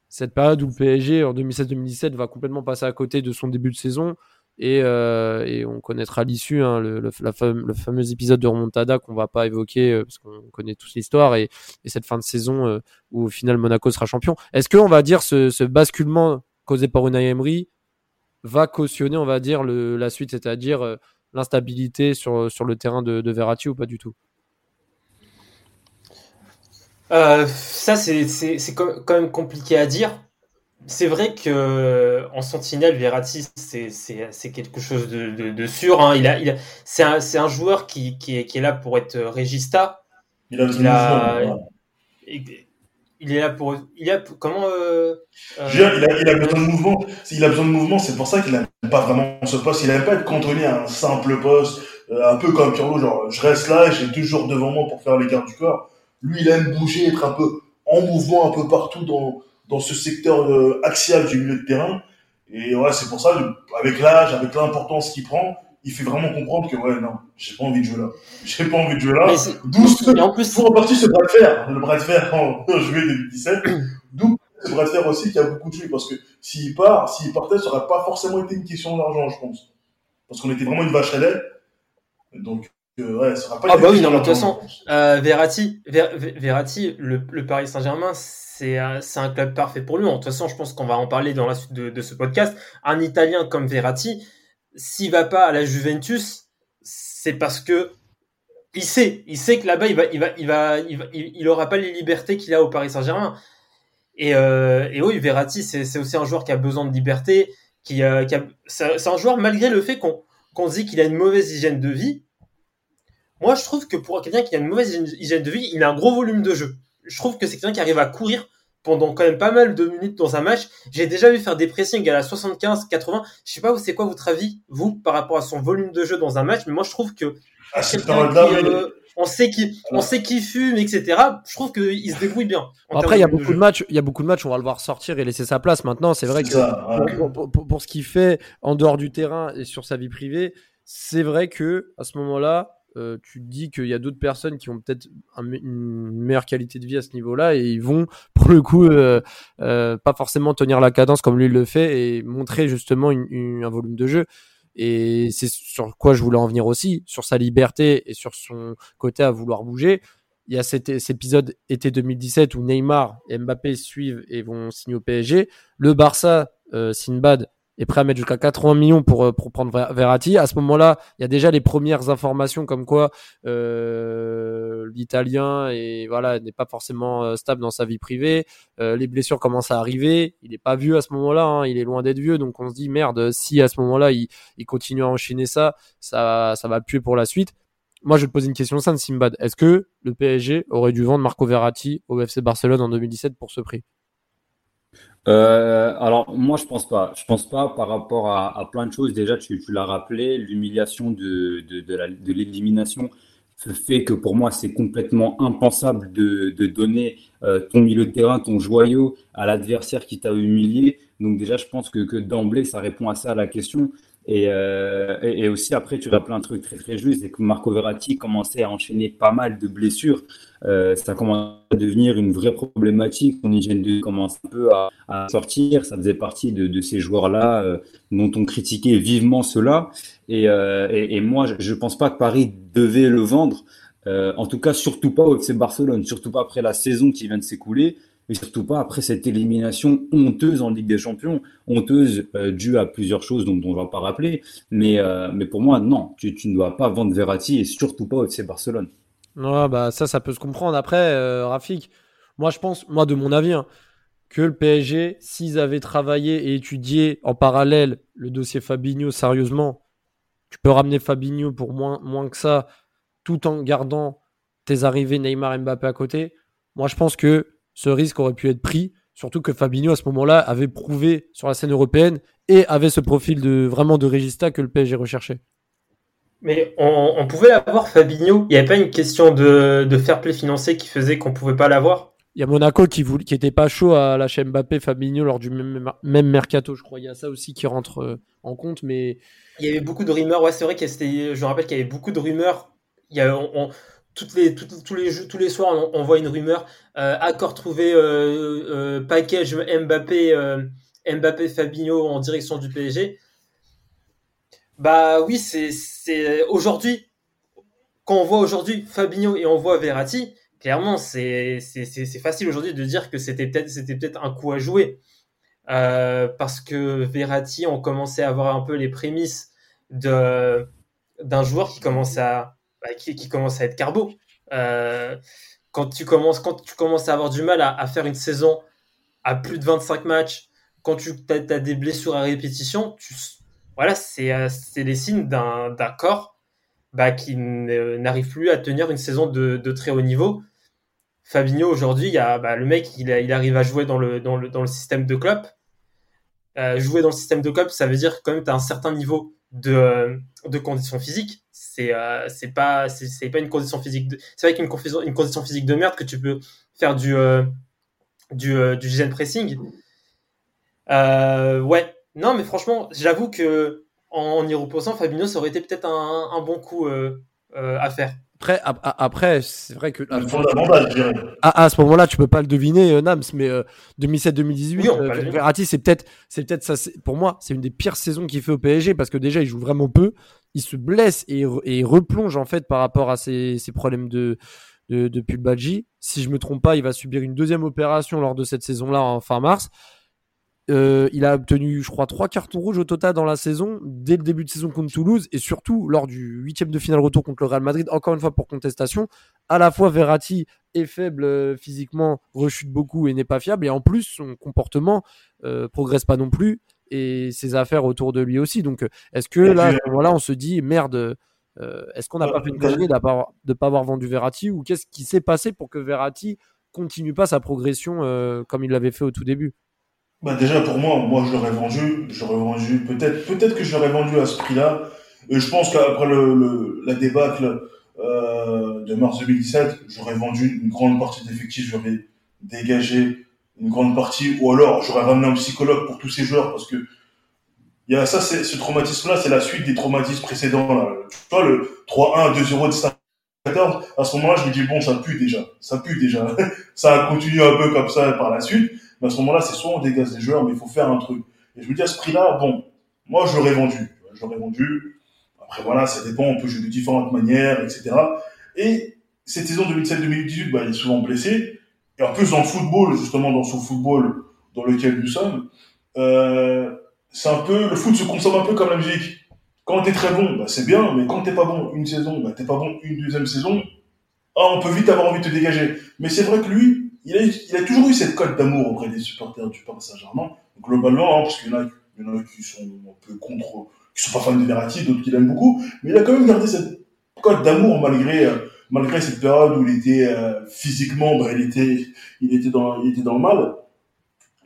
cette période où le PSG en 2016-2017 va complètement passer à côté de son début de saison et, euh, on connaîtra l'issue, hein, le, fameux épisode de remontada qu'on va pas évoquer euh, parce qu'on connaît tous l'histoire et, et cette fin de saison où au final Monaco sera champion. Est-ce qu'on va dire ce, basculement causé par Unai Emery va cautionner, on va dire, le, la suite, c'est-à-dire l'instabilité sur, sur le terrain de, de Verratti ou pas du tout? Euh, ça, c'est quand même compliqué à dire. C'est vrai que en sentinelle, Verratti, c'est quelque chose de, de, de sûr. Hein. Il a, il a, c'est un, un joueur qui, qui, est, qui est là pour être régista. Il a besoin Il de a-. Il il est là pour. Il a comment euh, euh, il a, il a besoin de mouvement. S'il a besoin de mouvement, c'est pour ça qu'il n'aime pas vraiment ce poste. Il n'aime pas être cantonné à un simple poste, euh, un peu comme Pirlo, genre je reste là et j'ai deux joueurs devant moi pour faire les gardes du corps. Lui, il aime bouger, être un peu en mouvement un peu partout dans, dans ce secteur euh, axial du milieu de terrain. Et ouais, c'est pour ça, avec l'âge, avec l'importance qu'il prend, il fait vraiment comprendre que ouais, non, j'ai pas envie de jouer là. J'ai pas envie de jouer là. D'où en plus, pour partie ce bras de fer, le bras de fer en juillet 2017, d'où ce bras de fer aussi qui a beaucoup tué, parce que s'il part, s'il partait, ça aurait pas forcément été une question d'argent, je pense. Parce qu'on était vraiment une vache à lait. Donc, euh, ouais, ça aurait pas Ah bah oui, non, mais de toute façon. Euh, Verratti, Ver- Ver- Verratti, le, le Paris Saint-Germain, c'est un, c'est un club parfait pour lui. De toute façon, je pense qu'on va en parler dans la suite de, de ce podcast. Un Italien comme Verratti, s'il va pas à la Juventus, c'est parce que il sait, il sait que là-bas, il va, il va, il va, il va, il, il aura pas les libertés qu'il a au Paris Saint-Germain. Et, euh, et oui, Verratti, c'est aussi un joueur qui a besoin de liberté, qui, euh, c'est un joueur malgré le fait qu'on qu'on dit qu'il a une mauvaise hygiène de vie. Moi, je trouve que pour quelqu'un qui a une mauvaise hygiène- de vie, il a un gros volume de jeu. Je trouve que c'est quelqu'un qui arrive à courir pendant quand même pas mal de minutes dans un match. J'ai déjà vu faire des pressings à la 75, 80. Je sais pas, c'est quoi votre avis, vous, par rapport à son volume de jeu dans un match, mais moi, je trouve que qui, oui, euh, on sait qu'il, on sait qu'il fume, etc. Je trouve qu'il se débrouille bien. en Après, il y a de beaucoup de matchs, il y a beaucoup de matchs, on va le voir sortir et laisser sa place. Maintenant, c'est vrai que ça, ouais. pour, pour- pour- pour ce qu'il fait en dehors du terrain et sur sa vie privée, c'est vrai que à ce moment-là, euh, tu te dis qu'il y a d'autres personnes qui ont peut-être une meilleure qualité de vie à ce niveau-là et ils vont, pour le coup, euh, euh, pas forcément tenir la cadence comme lui le fait et montrer justement un volume de jeu. Et c'est sur quoi je voulais en venir aussi, sur sa liberté et sur son côté à vouloir bouger. Il y a cet, cet épisode été 2017 où Neymar et Mbappé suivent et vont signer au PSG. Le Barça, Sinbad, est prêt à mettre jusqu'à 80 millions pour, euh, pour prendre Ver- Verratti. À ce moment-là, il y a déjà les premières informations comme quoi euh, l'Italien voilà n'est pas forcément euh, stable dans sa vie privée. Les blessures commencent à arriver. Il n'est pas vieux à ce moment-là. hein. Il est loin d'être vieux. Donc on se dit merde. Si à ce moment-là il, continue à enchaîner ça, ça ça va le tuer pour la suite. Moi, je vais te poser une question simple, Simbad. Est-ce que le PSG aurait dû vendre Marco Verratti au FC Barcelone en 2017 pour ce prix? Euh, alors moi je pense pas. Je pense pas par rapport à, plein de choses. Déjà tu, tu l'as rappelé, l'humiliation de, l'élimination fait que pour moi c'est complètement impensable de, donner euh, ton milieu de terrain, ton joyau à l'adversaire qui t'a humilié. Donc déjà je pense que d'emblée ça répond à ça à la question. Et, euh, et, et aussi après tu rappelles un truc très très juste, c'est que Marco Verratti commençait à enchaîner pas mal de blessures. Euh, ça commence à devenir une vraie problématique. Son hygiène de commence un peu à, sortir. Ça faisait partie de, ces joueurs-là euh, dont on critiquait vivement cela. Et, et, et moi, je, je pense pas que Paris devait le vendre. En tout cas, surtout pas au FC Barcelone, surtout pas après la saison qui vient de s'écouler, et surtout pas après cette élimination honteuse en Ligue des Champions, honteuse euh, due à plusieurs choses dont, dont on va pas rappeler. Mais, euh, mais pour moi, non, tu, ne dois pas vendre Verratti et surtout pas au FC Barcelone. Ouais, bah ça, ça peut se comprendre. Après, euh, Rafik, moi je pense, moi de mon avis, hein, que le PSG, s'ils avaient travaillé et étudié en parallèle le dossier Fabinho sérieusement, tu peux ramener Fabinho pour moins, moins que ça, tout en gardant tes arrivées Neymar Mbappé à côté. Moi je pense que ce risque aurait pu être pris. Surtout que Fabinho, à ce moment-là, avait prouvé sur la scène européenne et avait ce profil de vraiment de régista que le PSG recherchait. Mais on, pouvait l'avoir, Fabinho. Il n'y avait pas une question de, de fair play financier qui faisait qu'on pouvait pas l'avoir? Il y a Monaco qui voulait, qui était pas chaud à lâcher Mbappé, Fabinho lors du même, même mercato, je crois. Il y a ça aussi qui rentre euh, en compte, mais il y avait beaucoup de rumeurs. Ouais, c'est vrai qu'il je rappelle qu'il y avait beaucoup de rumeurs. Il y a, toutes les, tous, les, tous les soirs, on, voit une rumeur. Euh, accord trouvé, euh, euh, package Mbappé, Mbappé Fabinho en direction du PSG. Bah oui, c'est aujourd'hui. Quand on voit aujourd'hui Fabinho et on voit Verratti, clairement, c'est facile aujourd'hui de dire que c'était peut-être peut un coup à jouer. parce que Verratti, on commençait à avoir un peu les prémices d'un joueur qui commence à bah, qui, commence à être carbo. Euh, quand tu commences quand tu commences à avoir du mal à, faire une saison à plus de 25 matchs, quand tu as, des blessures à répétition, voilà, c'est euh, c'est les signes d'un corps bah, qui n'arrive plus à tenir une saison de, très haut niveau. Fabinho aujourd'hui, bah, le mec, il, arrive à jouer dans le, dans le, dans le système de club. Euh, jouer dans le système de club, ça veut dire quand même tu as un certain niveau de, de conditions physiques. C'est euh, c'est pas c'est pas une condition physique. C'est vrai qu'une une condition physique de merde que tu peux faire du euh, du euh, du gen pressing. Euh, ouais. Non, mais franchement, j'avoue que en, y reposant, Fabinho, ça aurait été peut-être un, un, bon coup à faire. Après, après c'est vrai que. À, à, ce moment-là, tu peux pas le deviner, Nams, mais 2007-2018, euh, euh, Verratti, c'est peut-être, c'est peut-être ça. Pour moi, c'est une des pires saisons qu'il fait au PSG parce que déjà, il joue vraiment peu. Il se blesse et, replonge en fait par rapport à ses, problèmes de, de. Si je me trompe pas, il va subir une deuxième opération lors de cette saison-là en fin mars. Euh, il a obtenu, je crois, trois cartons rouges au total dans la saison, dès le début de saison contre Toulouse, et surtout lors du huitième de finale retour contre le Real Madrid, encore une fois pour contestation. À la fois, Verratti est faible euh, physiquement, rechute beaucoup et n'est pas fiable, et en plus, son comportement euh, progresse pas non plus, et ses affaires autour de lui aussi. Donc, est-ce que là, voilà, on se dit, merde, est-ce qu'on n'a pas fait une connerie de ne pas avoir vendu Verratti, ou qu'est-ce qui s'est passé pour que Verratti continue pas sa progression comme il l'avait fait au tout début? Bah déjà pour moi, moi je l'aurais vendu, j'aurais vendu peut-être, peut-être que je l'aurais vendu à ce prix-là. Et je pense qu'après le, le, la débâcle euh, de mars 2017, j'aurais vendu une grande partie d'effectifs, j'aurais dégagé une grande partie, ou alors j'aurais ramené un psychologue pour tous ces joueurs parce que il y a ça, ce traumatisme-là, c'est la suite des traumatismes précédents. Là. Tu vois le 3-1, 2-0 de 14, à ce moment-là, je me dis bon, ça pue déjà, ça pue déjà. ça a continué un peu comme ça par la suite. Mais à ce moment-là, c'est soit on dégage des joueurs, mais il faut faire un truc. Et je me dis à ce prix-là, bon, moi je l'aurais vendu. Je l'aurais vendu. Après voilà, ça dépend, on peut jouer de différentes manières, etc. Et cette saison 2017-2018, bah, il est souvent blessé. Et en plus dans le football, justement dans son football dans lequel nous sommes, euh, c'est un peu le foot se consomme un peu comme la musique. Quand t'es très bon, bah, c'est bien, mais quand t'es pas bon une saison, bah, t'es pas bon une deuxième saison, ah, on peut vite avoir envie de te dégager. Mais c'est vrai que lui, il a, toujours eu cette cote d'amour auprès des supporters du Paris Saint-Germain. Globalement, hein, parce qu'il y en a qui sont un peu contre, qui sont pas fans de Verratti, d'autres qui l'aiment beaucoup, mais il a quand même gardé cette cote d'amour malgré, euh, malgré cette période où il était euh, physiquement, bah, il était, il était dans, il était dans le mal.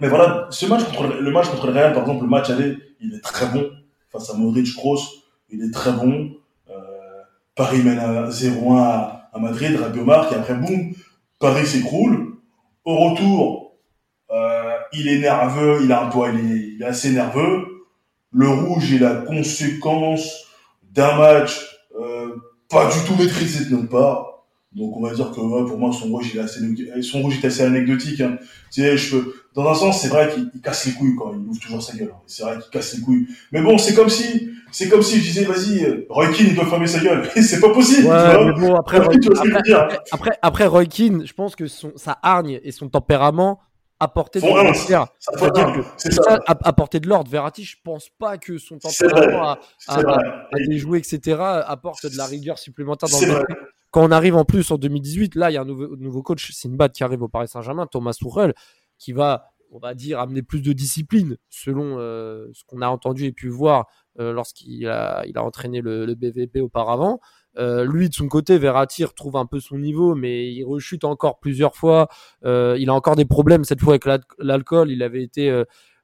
Mais voilà, ce match contre le, match contre le Real, par exemple, le match aller, il est très bon face à Modric, Kroos, il est très bon. Euh, Paris mène à 0-1 à, Madrid, Rabiot marque, et après boum, Paris s'écroule. Au retour, euh, il est nerveux, il a un toit, il est, assez nerveux. Le rouge est la conséquence d'un match pas du tout maîtrisé de notre part. Donc on va dire que pour moi son rouge il est assez son rouge est assez anecdotique. Hein. Tu sais, je peux... dans un sens c'est vrai qu'il casse les couilles quand il ouvre toujours sa gueule. Hein. C'est vrai qu'il casse les couilles. Mais bon c'est comme si c'est comme si je disais vas-y Roy Keane il doit fermer sa gueule. c'est pas possible. Ouais, mais bon, après, Roy... après, après, après, Roy Keane, je pense que son, sa hargne et son tempérament apportaient de l'ordre. C'est apporter de l'ordre. Verratti, je pense pas que son tempérament à, déjouer, etc., apporte de la rigueur supplémentaire dans le quand on arrive en plus en 2018, là, il y a un nouveau, nouveau coach, Sinbad, qui arrive au Paris Saint-Germain, Thomas Tuchel, qui va, on va dire, amener plus de discipline, selon euh, ce qu'on a entendu et pu voir euh, lorsqu'il a, il a entraîné le, BVP auparavant. Euh, lui, de son côté, Verratti retrouve un peu son niveau, mais il rechute encore plusieurs fois. Euh, il a encore des problèmes cette fois avec l'alcool. Il avait été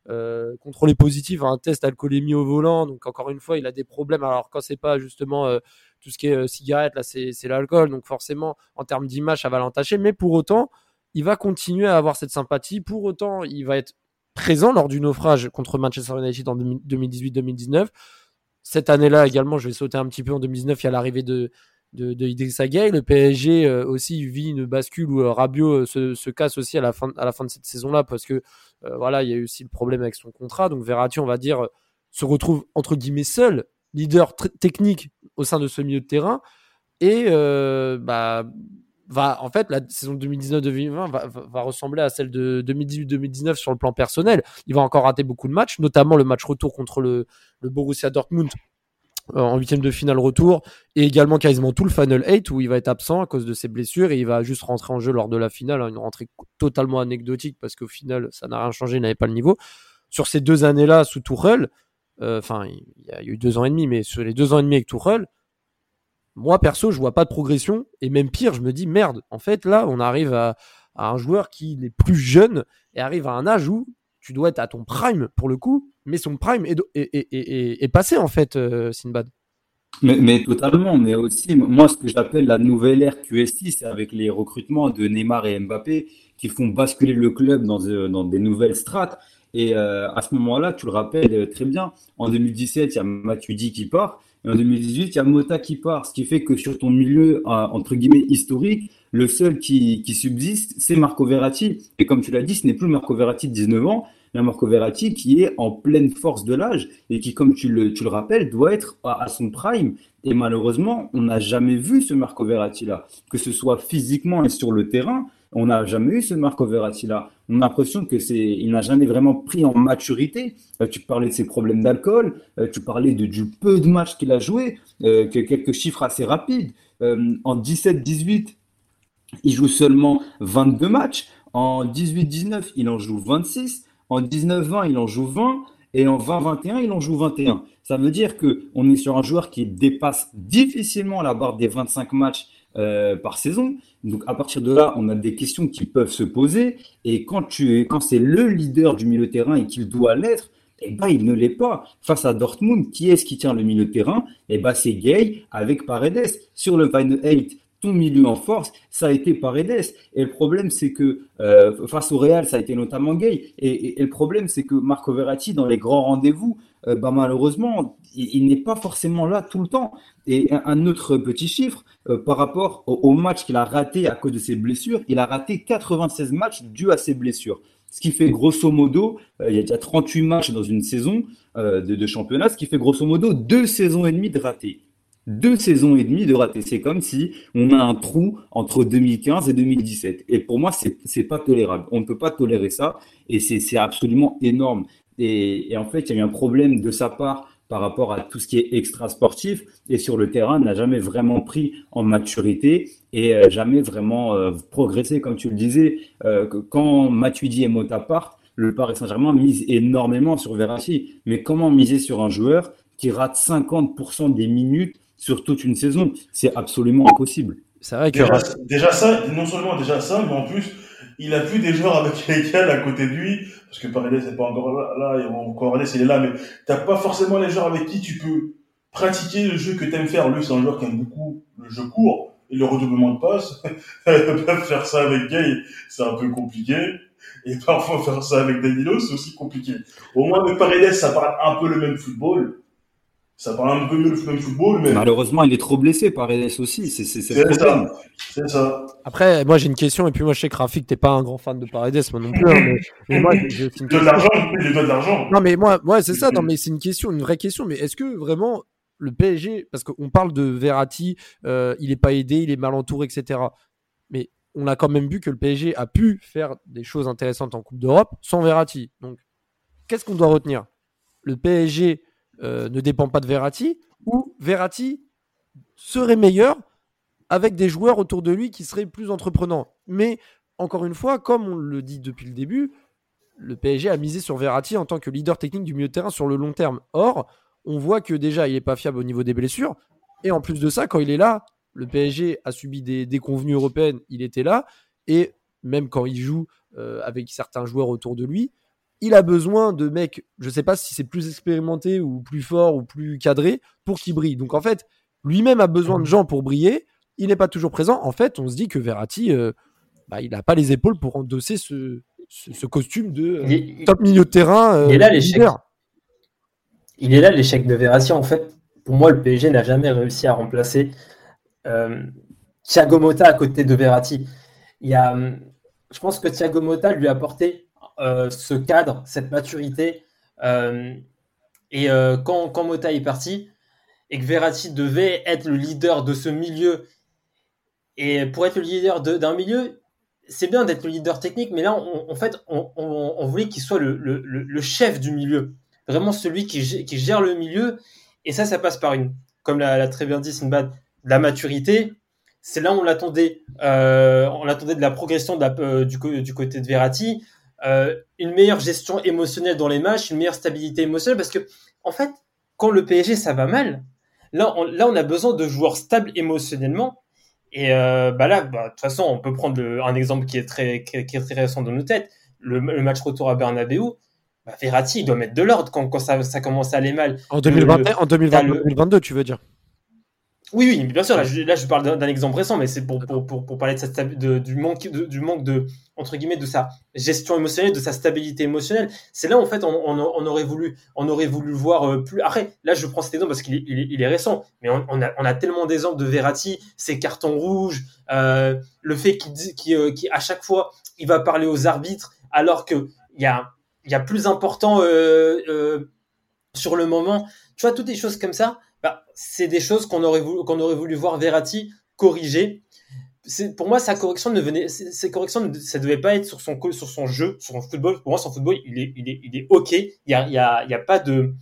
euh, contrôlé positif à un test alcoolémie au volant. Donc encore une fois, il a des problèmes. Alors quand c'est pas justement tout ce qui est cigarette, là c'est l'alcool. Donc forcément, en termes d'image, ça va l'entacher. Mais pour autant, il va continuer à avoir cette sympathie. Pour autant, il va être présent lors du naufrage contre Manchester United en 2018-2019 cette année-là également, je vais sauter un petit peu en 2019, il y a l'arrivée de, de, Le PSG euh, aussi vit une bascule où euh, Rabiot euh, se, se, casse aussi à la fin, de cette saison-là parce que voilà, il y a eu aussi le problème avec son contrat. Donc Verratti, on va dire, se retrouve entre guillemets seul, leader technique au sein de ce milieu de terrain. Et bah, va, en fait, la saison 2019-2020 va, ressembler à celle de 2018-2019 sur le plan personnel. Il va encore rater beaucoup de matchs, notamment le match retour contre le, Borussia Dortmund euh, en huitième de finale retour et également quasiment tout le Final 8 où il va être absent à cause de ses blessures et il va juste rentrer en jeu lors de la finale, hein, une rentrée totalement anecdotique parce qu'au final ça n'a rien changé, il n'avait pas le niveau. Sur ces deux années-là sous Tuchel, euh, enfin il y a eu deux ans et demi, mais sur les deux ans et demi avec Tuchel, moi perso, je vois pas de progression. Et même pire, je me dis merde. En fait, là, on arrive à, un joueur qui est plus jeune et arrive à un âge où tu dois être à ton prime pour le coup, mais son prime est, est, passé en fait, euh, Sinbad. Mais, mais, totalement, mais aussi, moi, ce que j'appelle la nouvelle ère QSI, c'est avec les recrutements de Neymar et Mbappé qui font basculer le club dans, euh, dans des nouvelles strates. Et euh, à ce moment-là, tu le rappelles très bien, en 2017, il y a Matuidi qui part. Et en 2018, il y a Mota qui part, ce qui fait que sur ton milieu, entre guillemets, historique, le seul qui, subsiste, c'est Marco Verratti. Et comme tu l'as dit, ce n'est plus Marco Verratti de 19 ans, mais Marco Verratti qui est en pleine force de l'âge et qui, comme tu le, tu le rappelles, doit être à, à son prime. Et malheureusement, on n'a jamais vu ce Marco Verratti-là, que ce soit physiquement et sur le terrain. On n'a jamais eu ce Marco Verratti là. On a l'impression que c'est, il n'a jamais vraiment pris en maturité. Euh, tu parlais de ses problèmes d'alcool, euh, tu parlais de, du peu de matchs qu'il a joué, euh, que quelques chiffres assez rapides. en 17-18, il joue seulement 22 matchs. En 18-19, il en joue 26. En 19-20, il en joue 20. Et en 20-21, il en joue 21. Ça veut dire que on est sur un joueur qui dépasse difficilement la barre des 25 matchs euh, par saison. Donc à partir de là, on a des questions qui peuvent se poser. Et quand tu quand c'est le leader du milieu de terrain et qu'il doit l'être, eh ben, il ne l'est pas. Face à Dortmund, qui est-ce qui tient le milieu de terrain? Eh ben, c'est Gay avec Paredes. Sur le Final 8, tout milieu en force, ça a été Paredes. Et le problème, c'est que euh, face au Real, ça a été notamment Gay. Et, le problème, c'est que Marco Verratti, dans les grands rendez-vous, euh, bah, malheureusement, il, n'est pas forcément là tout le temps. Et un, autre petit chiffre, euh, par rapport au, match qu'il a raté à cause de ses blessures, il a raté 96 matchs dus à ses blessures. Ce qui fait grosso modo, il y a déjà 38 matchs dans une saison de, de, championnat, ce qui fait grosso modo deux saisons et demie de ratés. Deux saisons et demie de ratés. C'est comme si on a un trou entre 2015 et 2017. Et pour moi, c'est pas tolérable. On ne peut pas tolérer ça. Et c'est absolument énorme. Et, en fait, il y a eu un problème de sa part par rapport à tout ce qui est extra sportif et sur le terrain n'a jamais vraiment pris en maturité et euh, jamais vraiment euh, progressé comme tu le disais euh, quand Matuidi et Mota partent le Paris Saint-Germain mise énormément sur Verratti mais comment miser sur un joueur qui rate 50% des minutes sur toute une saison c'est absolument impossible c'est vrai que déjà, déjà ça non seulement déjà ça mais en plus il a plus des joueurs avec lesquels à côté de lui, parce que Paredes n'est pas encore là, là encore Paredes il est là, mais t'as pas forcément les joueurs avec qui tu peux pratiquer le jeu que tu aimes faire. Lui, c'est un joueur qui aime beaucoup le jeu court et le redoublement de passe. faire ça avec Gay, c'est un peu compliqué. Et parfois faire ça avec Danilo, c'est aussi compliqué. Au moins avec Paredes, ça parle un peu le même football ça parle un peu mieux le football, mais. Malheureusement, il est trop blessé par aussi. C'est ça. Après, moi, j'ai une question, et puis moi, je sais que Rafik, t'es pas un grand fan de Paredes, moi non plus. Hein, mais, moi, j'ai une de l'argent, de l'argent. Non, mais moi, moi c'est ça. Non, mais c'est une question, une vraie question. Mais est-ce que vraiment le PSG, parce qu'on parle de Verratti, euh, il est pas aidé, il est mal entouré, etc. Mais on a quand même vu que le PSG a pu faire des choses intéressantes en Coupe d'Europe sans Verratti. Donc, qu'est-ce qu'on doit retenir? Le PSG euh, ne dépend pas de Verratti, ou Verratti serait meilleur avec des joueurs autour de lui qui seraient plus entreprenants. Mais encore une fois, comme on le dit depuis le début, le PSG a misé sur Verratti en tant que leader technique du milieu de terrain sur le long terme. Or, on voit que déjà, il n'est pas fiable au niveau des blessures. Et en plus de ça, quand il est là, le PSG a subi des déconvenues européennes, il était là. Et même quand il joue euh, avec certains joueurs autour de lui, il a besoin de mecs, je sais pas si c'est plus expérimenté ou plus fort ou plus cadré pour qu'il brille. Donc en fait, lui-même a besoin de gens pour briller. Il n'est pas toujours présent. En fait, on se dit que Verratti, euh, bah, il n'a pas les épaules pour endosser ce, ce, costume de euh, top milieu de terrain. il est là l'échec. Il est là l'échec de Verratti. En fait, pour moi, le PSG n'a jamais réussi à remplacer Thiago Motta à côté de Verratti. Il y a, je pense que Thiago Motta lui a apporté euh, ce cadre, cette maturité. Euh, et euh, quand, quand Mota est parti, et que Verratti devait être le leader de ce milieu, et pour être le leader d'un milieu, c'est bien d'être le leader technique, mais là, en fait, on, voulait qu'il soit le, chef du milieu. Vraiment celui qui, gère le milieu. Et ça, ça passe par une, comme l'a très bien dit Sinbad, la maturité. C'est là où on l'attendait. on l'attendait de la progression du, du, côté de Verratti. Euh, une meilleure gestion émotionnelle dans les matchs, une meilleure stabilité émotionnelle, parce que en fait, quand le PSG ça va mal, là on, là on a besoin de joueurs stables émotionnellement. Et euh, bah là, bah, de toute façon, on peut prendre un exemple qui est très qui est, très récent dans nos têtes, le, match retour à Bernabeu. Bah, Verratti, il doit mettre de l'ordre quand, quand ça, ça, commence à aller mal. En 2021, en 2022, tu veux dire oui, oui, bien sûr. Là, je, là, je parle d'un exemple récent, mais c'est pour, pour, pour, pour, parler de, sa, de du manque de, du manque de entre guillemets de sa gestion émotionnelle, de sa stabilité émotionnelle. C'est là en fait on, on, on, aurait voulu on aurait voulu voir euh, plus. Après, là, je prends cet exemple parce qu'il est, il est, il est, récent, mais on, on, a, tellement d'exemples de Verratti, ses cartons rouges, euh, le fait qu'il qu euh, à chaque fois il va parler aux arbitres, alors que il y a y a plus important euh, sur le moment. Tu vois toutes des choses comme ça bah, c'est des choses qu'on aurait voulu, voir Verratti corriger. Pour moi, sa correction ne venait, ses corrections, ça devait pas être sur son, jeu, sur son football. Pour moi, son football, il est, il est, il est ok. Il y a, il y a, il y a pas de,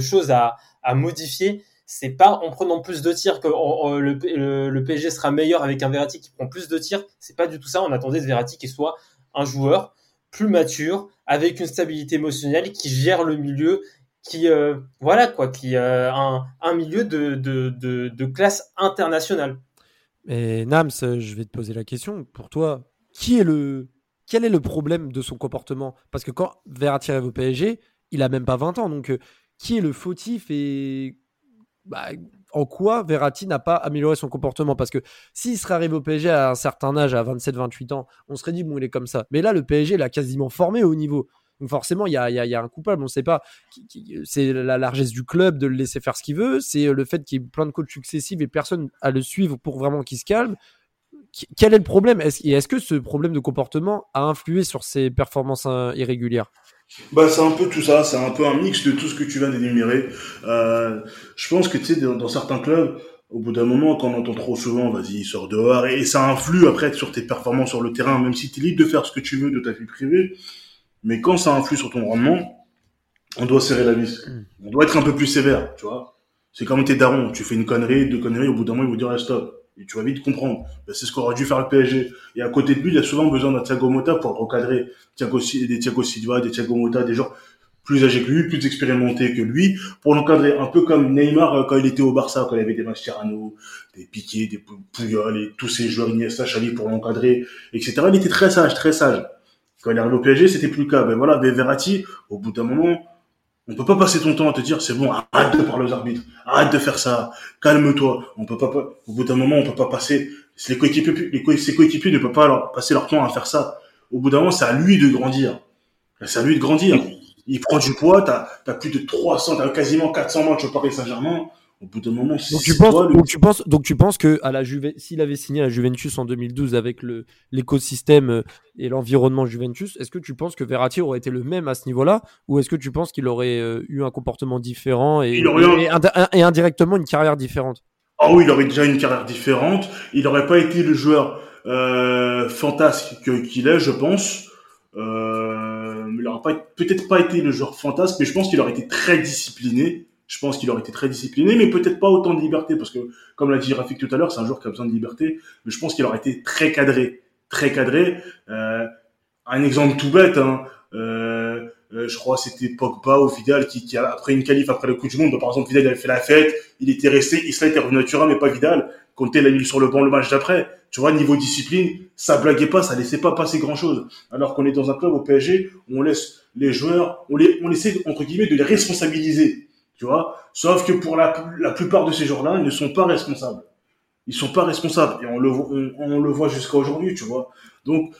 choses à, à modifier. C'est pas en prenant plus de tirs que le, le, PSG sera meilleur avec un Verratti qui prend plus de tirs. C'est pas du tout ça. On attendait de Verratti qui soit un joueur plus mature, avec une stabilité émotionnelle, qui gère le milieu qui euh, voilà quoi, qui euh, un, milieu de, classe internationale. Et Nams, je vais te poser la question. Pour toi, quel est le problème de son comportement? Parce que quand Verratti arrive au PSG, il a même pas 20 ans. Donc, euh, qui est le fautif et bah, en quoi Verratti n'a pas amélioré son comportement? Parce que s'il serait arrivé au PSG à un certain âge, à 27-28 ans, on serait dit, bon, il est comme ça. Mais là, le PSG l'a quasiment formé au niveau. Donc forcément, il y a, un coupable. On ne sait pas. C'est la largesse du club de le laisser faire ce qu'il veut. C'est le fait qu'il y ait plein de coachs successifs et personne à le suivre pour vraiment qu'il se calme. Quel est le problème? Et est-ce que ce problème de comportement a influé sur ses performances hein, irrégulières? Bah, c'est un peu tout ça, c'est un peu un mix de tout ce que tu viens d'énumérer. Euh, je pense que tu sais, dans, certains clubs, au bout d'un moment, quand on entend trop souvent, vas-y, sors dehors, et, ça influe après sur tes performances sur le terrain, même si tu es libre de faire ce que tu veux de ta vie privée, mais quand ça influe sur ton rendement, on doit serrer la vis. Mm. On doit être un peu plus sévère, tu vois. C'est comme tes darons. Tu fais une connerie, deux conneries, au bout d'un moment, ils vont dire, ah, stop. Et tu vas vite comprendre. Ben, c'est ce qu'aurait dû faire le PSG. Et à côté de lui, il y a souvent besoin d'un Thiago Motta pour recadrer Thiago, des Thiago Silva, des Thiago Motta, des gens plus âgés que lui, plus expérimentés que lui, pour l'encadrer. Un peu comme Neymar euh, quand il était au Barça, quand il avait des Mascherano, des Piqué, des Puyol et tous ces joueurs Iniesta, Xavi pour l'encadrer, etc. Il était très sage, très sage. Quand il est au PSG, c'était plus le cas. Ben voilà, Verratti, au bout d'un moment, on peut pas passer ton temps à te dire c'est bon, arrête de parler aux arbitres, arrête de faire ça, calme-toi. On peut pas, au bout d'un moment, on peut pas passer. Les coéquipiers, les ses coéquipiers ne peuvent pas leur, passer leur temps à faire ça. Au bout d'un moment, c'est à lui de grandir. C'est à lui de grandir. Il prend du poids, t'as as plus de 300, t'as quasiment 400 matchs au Paris Saint-Germain au bout d'un moment, donc tu penses, donc tu penses, donc tu penses que à la Juve, s'il avait signé à Juventus en 2012 avec le l'écosystème euh, et l'environnement Juventus, est-ce que tu penses que Verratti aurait été le même à ce niveau-là, ou est-ce que tu penses qu'il aurait euh, eu un comportement différent et, et, indirectement une carrière différente? Ah oui, il aurait déjà une carrière différente. Il n'aurait pas été le joueur euh, fantasque qu'il est, je pense. Euh, il n'aurait peut-être pas été le joueur fantasque, mais je pense qu'il aurait été très discipliné je pense qu'il aurait été très discipliné, mais peut-être pas autant de liberté, parce que, comme l'a dit Rafik tout à l'heure, c'est un joueur qui a besoin de liberté, mais je pense qu'il aurait été très cadré, très cadré. Euh, un exemple tout bête, hein, euh, euh, je crois c'était Pogba ou Vidal qui, qui a, après une qualif après le coup du monde, bah, par exemple Vidal avait fait la fête, il était resté, Isla était revenu naturel mais pas Vidal. Conte l'a mis sur le banc le match d'après. Tu vois, niveau discipline, ça blaguait pas, ça laissait pas passer grand chose. Alors qu'on est dans un club au PSG, on laisse les joueurs, on les, on essaie entre guillemets de les responsabiliser. Tu vois, sauf que pour la, la plupart de ces joueurs-là, ils ne sont pas responsables. Ils sont pas responsables et on le, on le voit jusqu'à aujourd'hui, tu vois. Donc,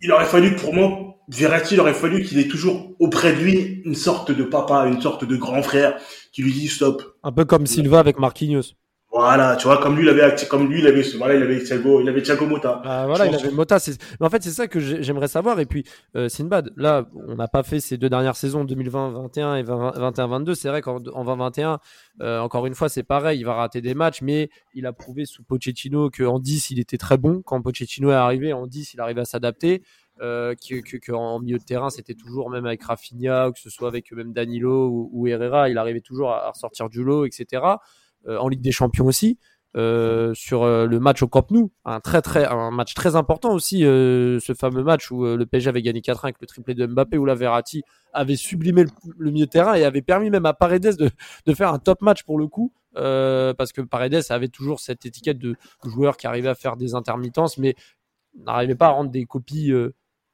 il aurait fallu pour moi Verratti, il aurait fallu qu'il ait toujours auprès de lui une sorte de papa, une sorte de grand frère qui lui dit stop. Un peu comme Silva avec Marquinhos. Voilà, tu vois, comme lui, il avait, comme lui, il avait, voilà, il avait Thiago, il avait Thiago Motta. Ah, voilà, il avait Motta. Mais en fait, c'est ça que j'aimerais savoir. Et puis, euh, Sinbad, là, on n'a pas fait ces deux dernières saisons, 2020-21 et 21-22. C'est vrai qu'en 2021, euh, encore une fois, c'est pareil. Il va rater des matchs, mais il a prouvé sous Pochettino qu'en 10, il était très bon. Quand Pochettino est arrivé, en 10, il arrivait à s'adapter. Euh, qu'en milieu de terrain, c'était toujours, même avec Rafinha, que ce soit avec même Danilo ou, ou Herrera, il arrivait toujours à, à ressortir du lot, etc. Euh, en Ligue des Champions aussi. Euh, sur euh, le match au Camp Nou, un très très un match très important aussi, ce fameux match où le PSG avait gagné 4-1 avec le triplé de Mbappé, où la Verratti avait sublimé le, milieu de terrain et avait permis même à Paredes de, de faire un top match pour le coup, parce que Paredes avait toujours cette étiquette de joueur qui arrivait à faire des intermittences, mais n'arrivait pas à rendre des copies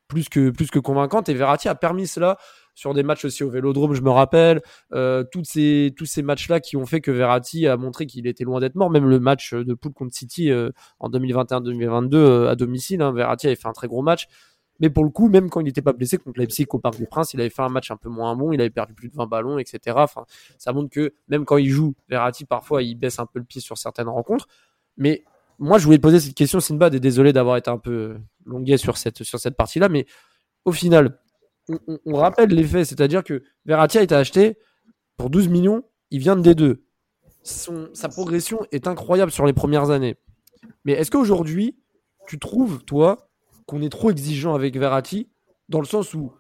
plus que plus que convaincantes. Et Verratti a permis cela sur des matchs aussi au Vélodrome, je me rappelle, euh, ces, tous ces matchs-là qui ont fait que Verratti a montré qu'il était loin d'être mort. Même le match de poule contre City euh, en 2021-2022 euh, à domicile, hein, Verratti avait fait un très gros match. Mais pour le coup, même quand il n'était pas blessé contre Leipzig au Parc des Princes, il avait fait un match un peu moins bon, il avait perdu plus de 20 ballons, etc. Ça montre que même quand il joue, Verratti, parfois, il baisse un peu le pied sur certaines rencontres. Mais moi, je voulais poser cette question, Sinbad, et désolé d'avoir été un peu longuet sur cette, sur cette partie-là, mais au final, on, rappelle les faits, c'est-à-dire que Verratti a été acheté pour 12 millions, il vient de D2. sa progression est incroyable sur les premières années. Mais est-ce qu'aujourd'hui, tu trouves, toi, qu'on est trop exigeant avec Verratti, dans le sens où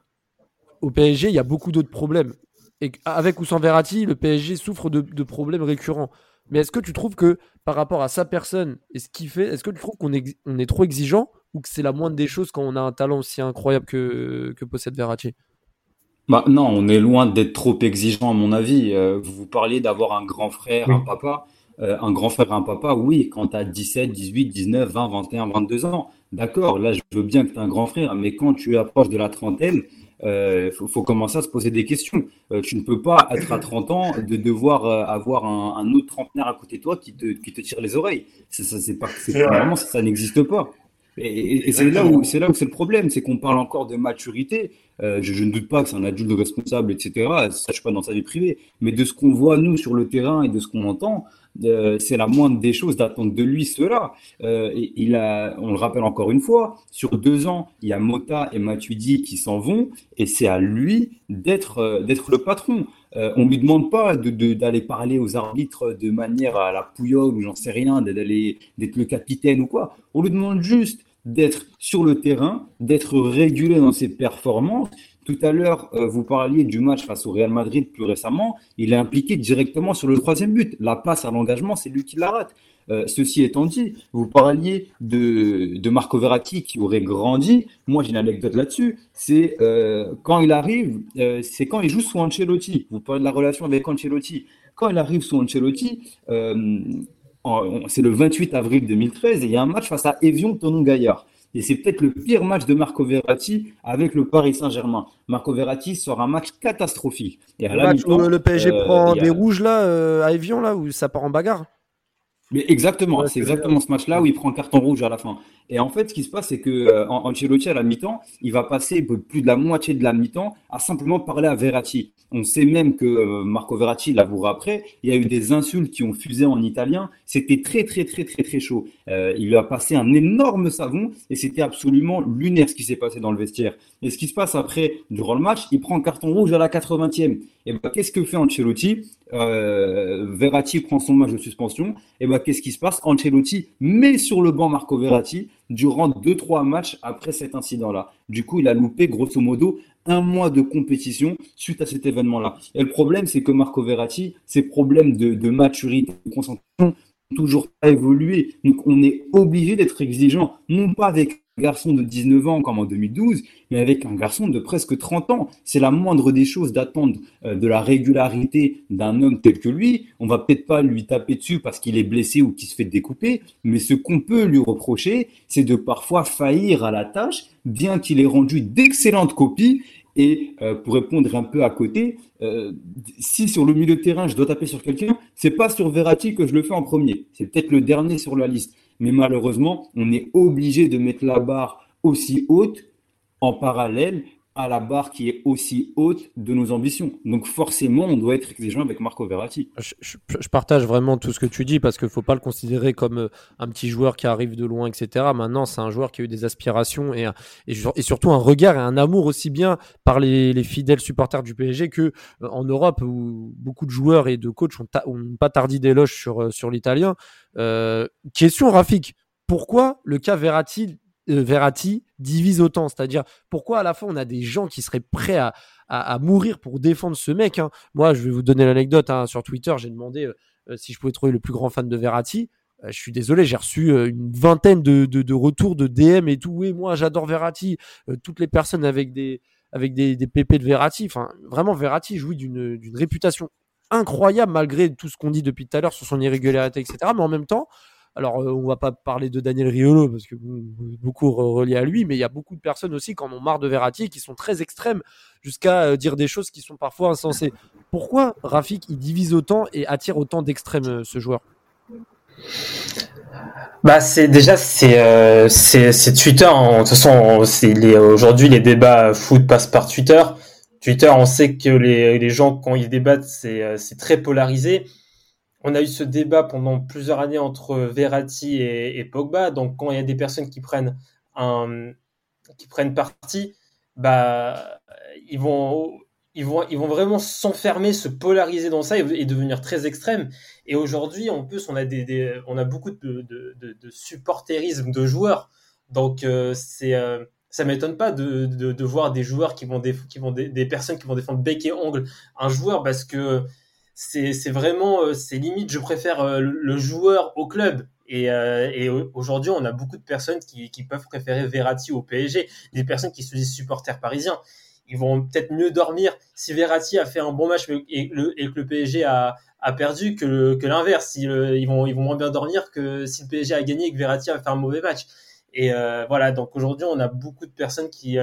au PSG, il y a beaucoup d'autres problèmes. Et avec ou sans Verratti, le PSG souffre de, problèmes récurrents. Mais est-ce que tu trouves que par rapport à sa personne et ce qu'il fait, est-ce que tu trouves qu'on est trop exigeant ou que c'est la moindre des choses quand on a un talent aussi incroyable que, que possède Verratti? Bah, non, on est loin d'être trop exigeant à mon avis. Euh, vous parliez d'avoir un grand frère, un papa. Euh, un grand frère, un papa, oui, quand tu as 17, 18, 19, 20, 21, 22 ans, d'accord, là je veux bien que tu aies un grand frère, mais quand tu approches de la trentaine, il euh, faut, commencer à se poser des questions. tu ne peux pas être à 30 ans de devoir avoir un, autre trentenaire à côté de toi qui te, qui te tire les oreilles. Ça, ça c'est pas, vraiment, ça n'existe pas. Et, c'est là où c'est là où c'est le problème, c'est qu'on parle encore de maturité. Euh, je, ne doute pas que c'est un adulte responsable, etc. Ça, je suis pas dans sa vie privée, mais de ce qu'on voit nous sur le terrain et de ce qu'on entend, euh, c'est la moindre des choses d'attendre de lui cela. Euh, il a, on le rappelle encore une fois, sur deux ans, il y a Mota et Matuidi qui s'en vont, et c'est à lui d'être euh, d'être le patron. On lui demande pas d'aller de, parler aux arbitres de manière à la pouillole ou j'en sais rien, d'aller d'être le capitaine ou quoi. On lui demande juste d'être sur le terrain, d'être régulé dans ses performances. Tout à l'heure, euh, vous parliez du match face au Real Madrid plus récemment. Il est impliqué directement sur le troisième but. La passe à l'engagement, c'est lui qui la rate. Euh, ceci étant dit, vous parliez de, Marco Verratti qui aurait grandi. Moi, j'ai une anecdote là-dessus. C'est euh, quand il arrive, c'est quand il joue sous Ancelotti. Vous parlez de la relation avec Ancelotti. Quand il arrive sous Ancelotti, c'est le 28 avril 2013 et il y a un match face à Evian Tonon Gaillard. Et c'est peut-être le pire match de Marco Verratti avec le Paris Saint-Germain. Marco Verratti sort un match catastrophique. Et à le match où le PSG prend des rouges là à Evian là où ça part en bagarre. Mais exactement, c'est exactement ce match-là où il prend un carton rouge à la fin. Et en fait, ce qui se passe, c'est que euh, Ancelotti à la mi-temps, il va passer plus de la moitié de la mi-temps à simplement parler à Verratti. On sait même que euh, Marco Verratti l'avouera après. Il y a eu des insultes qui ont fusé en italien. C'était très très très très très chaud. Euh, il lui a passé un énorme savon et c'était absolument lunaire ce qui s'est passé dans le vestiaire. Et ce qui se passe après, durant le match, il prend un carton rouge à la 80e. Et ben qu'est-ce que fait Ancelotti? Euh, Verratti prend son match de suspension. Et ben qu'est-ce qui se passe? Ancelotti met sur le banc Marco Verratti durant 2-3 matchs après cet incident-là. Du coup, il a loupé grosso modo un mois de compétition suite à cet événement-là. Et le problème, c'est que Marco Verratti, ses problèmes de, de maturité, de concentration, toujours pas évolué. Donc, on est obligé d'être exigeant, non pas avec garçon de 19 ans comme en 2012, mais avec un garçon de presque 30 ans. C'est la moindre des choses d'attendre euh, de la régularité d'un homme tel que lui. On va peut-être pas lui taper dessus parce qu'il est blessé ou qu'il se fait découper, mais ce qu'on peut lui reprocher, c'est de parfois faillir à la tâche, bien qu'il ait rendu d'excellentes copies et euh, pour répondre un peu à côté, euh, si sur le milieu de terrain je dois taper sur quelqu'un, c'est pas sur Verratti que je le fais en premier. C'est peut-être le dernier sur la liste. Mais malheureusement, on est obligé de mettre la barre aussi haute en parallèle à la barre qui est aussi haute de nos ambitions. Donc forcément, on doit être exigeant avec Marco Verratti. Je, partage vraiment tout ce que tu dis parce qu'il ne faut pas le considérer comme euh, un petit joueur qui arrive de loin, etc. Maintenant, c'est un joueur qui a eu des aspirations et, et, surtout un regard et un amour aussi bien par les, fidèles supporters du PSG que euh, en Europe où beaucoup de joueurs et de coachs ont, pas tardé d'éloges sur, euh, sur l'italien. question Rafik, pourquoi le cas Verratti euh, Verratti divise autant. C'est-à-dire, pourquoi à la fois on a des gens qui seraient prêts à, mourir pour défendre ce mec hein? Moi, je vais vous donner l'anecdote. Hein. Sur Twitter, j'ai demandé euh, euh, si je pouvais trouver le plus grand fan de Verratti. je suis désolé, j'ai reçu une vingtaine de, retours de DM et tout. Oui, moi, j'adore Verratti. toutes les personnes avec des, avec PP de Verratti. Enfin, vraiment, Verratti jouit d'une réputation incroyable malgré tout ce qu'on dit depuis tout à l'heure sur son irrégularité, etc. Mais en même temps, alors, euh, on va pas parler de Daniel Riolo parce que beaucoup relié à lui, mais il y a beaucoup de personnes aussi qui en ont marre de Verratti qui sont très extrêmes jusqu'à euh, dire des choses qui sont parfois insensées. Pourquoi Rafik il divise autant et attire autant d'extrêmes euh, ce joueur? Bah c'est déjà c'est c'est Twitter en, de toute façon c'est aujourd'hui les débats foot passent par Twitter. Twitter on sait que les, les gens quand ils débattent c'est c'est très polarisé on a eu ce débat pendant plusieurs années entre Verratti et, Pogba. Donc, quand il y a des personnes qui prennent un, qui prennent parti, bah, ils vont, ils vont, ils vont vraiment s'enfermer, se polariser dans ça et, devenir très extrêmes. Et aujourd'hui, en plus, on a des, on a beaucoup de, de, supporterisme de joueurs. Donc, euh, c'est, euh, ça m'étonne pas de, de, voir des joueurs qui vont, qui vont des personnes qui vont défendre bec et ongle un joueur parce que c'est vraiment, euh, c'est limite, je préfère euh, le joueur au club. Et, euh, aujourd'hui, on a beaucoup de personnes qui, peuvent préférer Verratti au PSG, des personnes qui se disent supporters parisiens. Ils vont peut-être mieux dormir si Verratti a fait un bon match et, le, que le PSG a, perdu que, l'inverse. Ils, ils, vont, ils vont moins bien dormir que si le PSG a gagné et que Verratti a fait un mauvais match. Et voilà, donc aujourd'hui, on a beaucoup de personnes qui...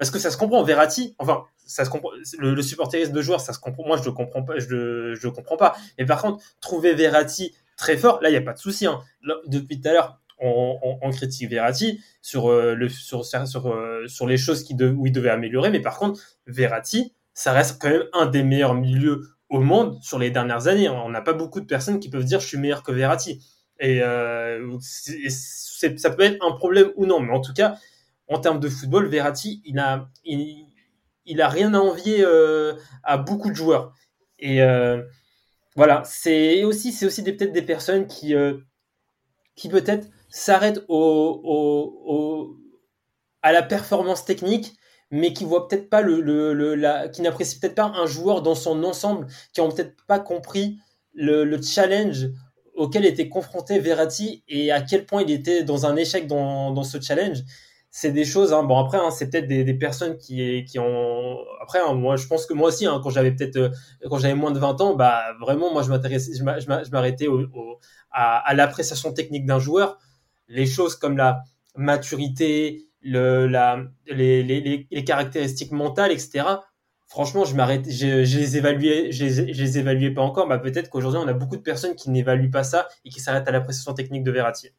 parce que ça se comprend, Verratti, enfin, ça se comprend, le, supporterisme de joueurs, ça se comprend. Moi, je le comprends pas. Je le, je le comprends pas. Mais par contre, trouver Verratti très fort, là, il y a pas de souci. Hein. Depuis tout à l'heure, on, critique Verratti sur euh, le sur sur, euh, sur les choses qui de, où il devait améliorer. Mais par contre, Verratti, ça reste quand même un des meilleurs milieux au monde sur les dernières années. On n'a pas beaucoup de personnes qui peuvent dire je suis meilleur que Verratti. Et euh, ça peut être un problème ou non, mais en tout cas, en termes de football, Verratti, il a, il, il a rien à envier euh, à beaucoup de joueurs. Et euh, voilà, c'est aussi, aussi peut-être des personnes qui, euh, qui peut-être s'arrêtent à la performance technique, mais qui voient peut-être pas le, le, la, qui n'apprécient peut-être pas un joueur dans son ensemble, qui ont peut-être pas compris le, challenge auquel était confronté Verratti et à quel point il était dans un échec dans ce challenge c'est des choses. Hein, bon après, hein, c'est peut-être des, des, personnes qui qui ont. Après, hein, moi, je pense que moi aussi, hein, quand j'avais peut-être euh, quand j'avais moins de 20 ans, bah vraiment, moi, je m'intéressais, je m'arrêtais au, à, à l'appréciation technique d'un joueur. Les choses comme la maturité, le, la, les, les, les caractéristiques mentales, etc. Franchement, je m'arrête, je, je, les évaluais, je les, je les évaluais pas encore. Bah peut-être qu'aujourd'hui, on a beaucoup de personnes qui n'évaluent pas ça et qui s'arrêtent à l'appréciation technique de Verratti.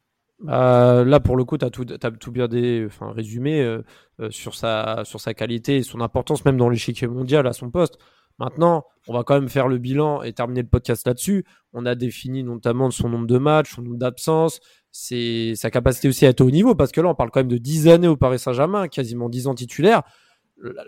Euh, là, pour le coup, tu as tout, tout bien des, enfin, résumé euh, euh, sur, sa, sur sa qualité et son importance, même dans l'échiquier mondial à son poste. Maintenant, on va quand même faire le bilan et terminer le podcast là-dessus. On a défini notamment son nombre de matchs, son nombre d'absences, sa capacité aussi à être au niveau, parce que là, on parle quand même de 10 années au Paris Saint-Germain, quasiment 10 ans titulaire.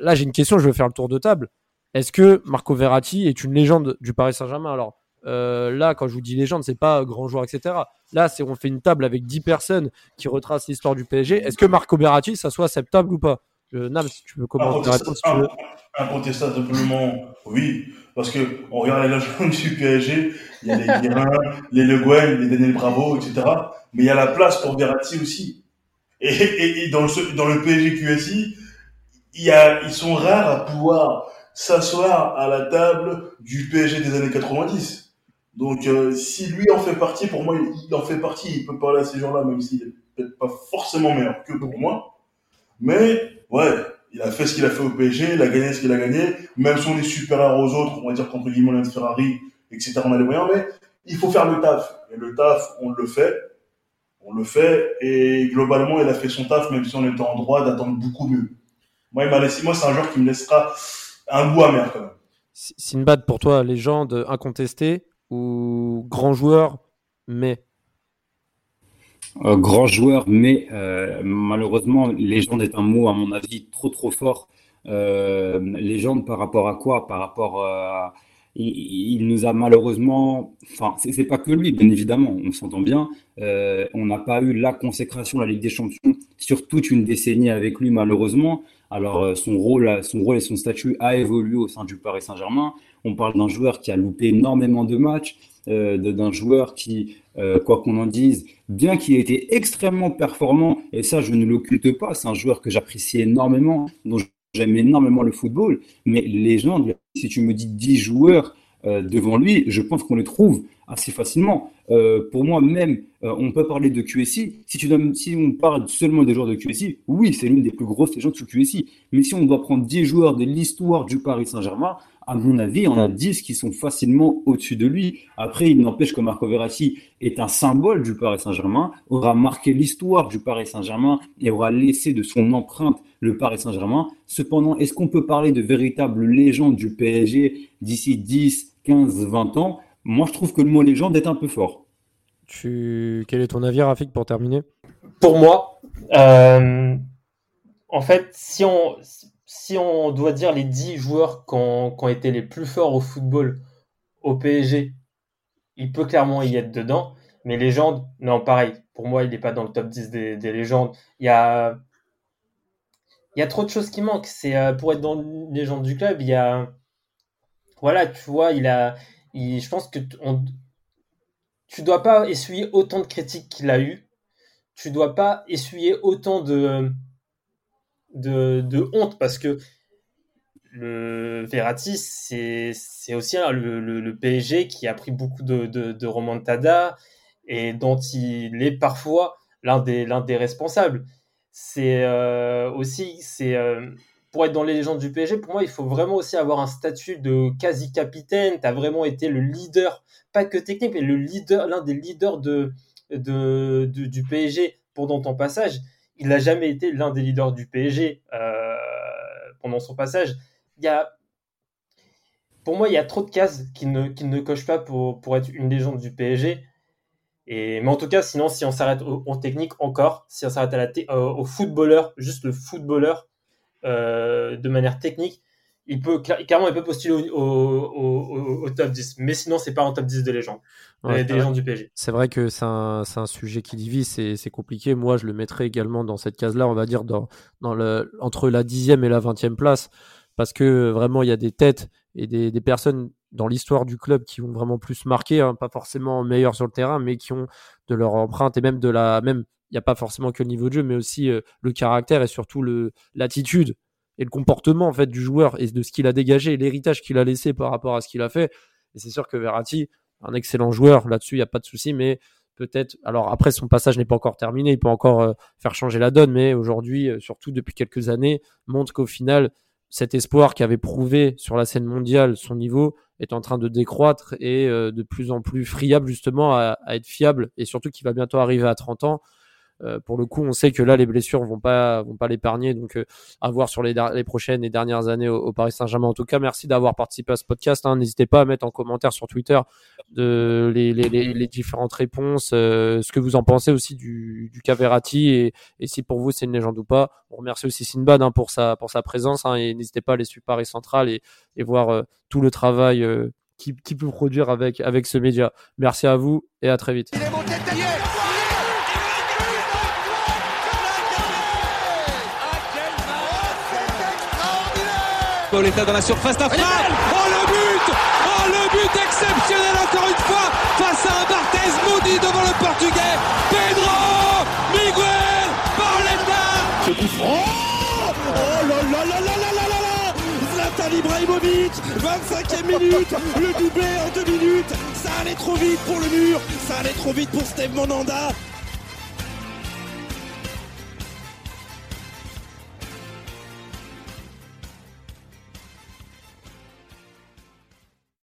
Là, j'ai une question, je vais faire le tour de table. Est-ce que Marco Verratti est une légende du Paris Saint-Germain? Alors, euh, là, quand je vous dis légende, c'est pas grand joueur, etc. Là, c'est on fait une table avec 10 personnes qui retracent l'histoire du PSG. Est-ce que Marco Berratti, ça soit acceptable ou pas? Euh, Nam, si tu veux commencer Incontestablement, oui. Parce que on regarde les légendes du PSG, il y a les Guérin, les Le Guen, les Daniel Bravo, etc. Mais il y a la place pour Verratti aussi. Et, et, dans, le, dans le PSG QSI, il y a, ils sont rares à pouvoir s'asseoir à la table du PSG des années 90. Donc, euh, si lui en fait partie, pour moi, il en fait partie. Il peut parler à ces gens-là, même s'il est peut-être pas forcément meilleur que pour moi. Mais, ouais, il a fait ce qu'il a fait au PSG, il a gagné ce qu'il a gagné. Même si on est supérieur aux autres, on va dire contre Guimond de Ferrari, etc., on a les moyens, mais il faut faire le taf. Et le taf, on le fait. On le fait. Et globalement, il a fait son taf, même si on était en droit d'attendre beaucoup mieux. Moi, il m'a laissé, moi, c'est un joueur qui me laissera un goût amer, quand même. Sinbad, pour toi, légende incontestée grand joueur, mais euh, grand joueur, mais euh, malheureusement, légende est un mot, à mon avis, trop trop fort. Euh, légende par rapport à quoi? Par rapport à il, nous a malheureusement, enfin, c'est pas que lui, bien évidemment, on s'entend bien. On n'a pas eu la consécration de la Ligue des Champions sur toute une décennie avec lui, malheureusement. Alors, son rôle, son rôle et son statut a évolué au sein du Paris Saint-Germain. On parle d'un joueur qui a loupé énormément de matchs, euh, d'un joueur qui, euh, quoi qu'on en dise, bien qu'il ait été extrêmement performant, et ça, je ne l'occulte pas, c'est un joueur que j'apprécie énormément, dont J'aime énormément le football, mais les gens, si tu me dis 10 joueurs euh, devant lui, je pense qu'on les trouve assez facilement. Pour moi, même, on peut parler de QSI. Si, tu si on parle seulement des joueurs de QSI, oui, c'est l'une des plus grosses légendes sous QSI. Mais si on doit prendre 10 joueurs de l'histoire du Paris Saint-Germain, à mon avis, on a 10 qui sont facilement au-dessus de lui. Après, il n'empêche que Marco Verratti est un symbole du Paris Saint-Germain, aura marqué l'histoire du Paris Saint-Germain et aura laissé de son empreinte le Paris Saint-Germain. Cependant, est-ce qu'on peut parler de véritable légende du PSG d'ici 10, 15, 20 ans? Moi, je trouve que le mot légende est un peu fort. Tu... Quel est ton avis, Rafik, pour terminer? Pour moi, euh, en fait, si on, si on doit dire les 10 joueurs qui ont, été les plus forts au football au PSG, il peut clairement y être dedans. Mais légende, non, pareil. Pour moi, il n'est pas dans le top 10 des, légendes. Il y a, il y a trop de choses qui manquent. C'est euh, pour être dans les légendes du club, il y a, voilà, tu vois, il a, je pense que on, tu dois pas essuyer autant de critiques qu'il a eu. Tu dois pas essuyer autant de, de, honte parce que le Verratti, c'est aussi le, PSG qui a pris beaucoup de, de, de remontada et dont il est parfois l'un des, des responsables. C'est euh, aussi, c'est euh, pour être dans les légendes du PSG, pour moi, il faut vraiment aussi avoir un statut de quasi-capitaine. Tu as vraiment été le leader, pas que technique, mais le leader, l'un des leaders de, de, du PSG pendant ton passage il n'a jamais été l'un des leaders du PSG euh, pendant son passage. Il y a, pour moi, il y a trop de cases qui ne, qui ne pas pour, pour être une légende du PSG. Et, mais en tout cas, sinon, si on s'arrête en technique encore, si on s'arrête au footballeur, juste le footballeur, euh, de manière technique, il peut clairement il peut postuler au, top 10 mais sinon c'est pas un top 10 de légende des légendes du PSG c'est vrai que c'est un, un, sujet qui divise c'est compliqué. Moi je le mettrais également dans cette case là on va dire dans, dans le, entre la dixième et la vingtième place. Parce que vraiment il y a des têtes et des, des personnes dans l'histoire du club qui ont vraiment plus marqué hein, pas forcément meilleurs sur le terrain mais qui ont de leur empreinte et même de la même il n'y a pas forcément que le niveau de jeu mais aussi euh, le caractère et surtout le l'attitude et le comportement en fait du joueur et de ce qu'il a dégagé, l'héritage qu'il a laissé par rapport à ce qu'il a fait. Et c'est sûr que Verratti, un excellent joueur, là-dessus il n'y a pas de souci, mais peut-être. Alors après, son passage n'est pas encore terminé, il peut encore euh, faire changer la donne, mais aujourd'hui, euh, surtout depuis quelques années, montre qu'au final, cet espoir qui avait prouvé sur la scène mondiale son niveau est en train de décroître et euh, de plus en plus friable justement à, à être fiable et surtout qu'il va bientôt arriver à 30 ans euh, pour le coup, on sait que là, les blessures vont pas vont pas l'épargner. Donc, euh, à voir sur les, prochaines et dernières années au, Paris Saint-Germain. En tout cas, merci d'avoir participé à ce podcast. Hein. N'hésitez pas à mettre en commentaire sur Twitter les, différentes réponses, euh, ce que vous en pensez aussi du, du Caverati et, si pour vous c'est une légende ou pas. On remercie aussi Sinbad hein, pour sa pour sa présence hein, et n'hésitez pas à aller suivre Paris Central et, voir tout le travail qu'il qui peut produire avec avec ce média. Merci à vous et à très vite. Paoletta dans la surface d'affaire. Oh le but. Oh le but exceptionnel encore une fois face à un Barthez maudit devant le portugais. Pedro Miguel Paoletta Oh là là là là là là là Zlatan Ibrahimovic 25e minute. Le doublé en deux minutes. Ça allait trop vite pour le mur. Ça allait trop vite pour Steve Monanda.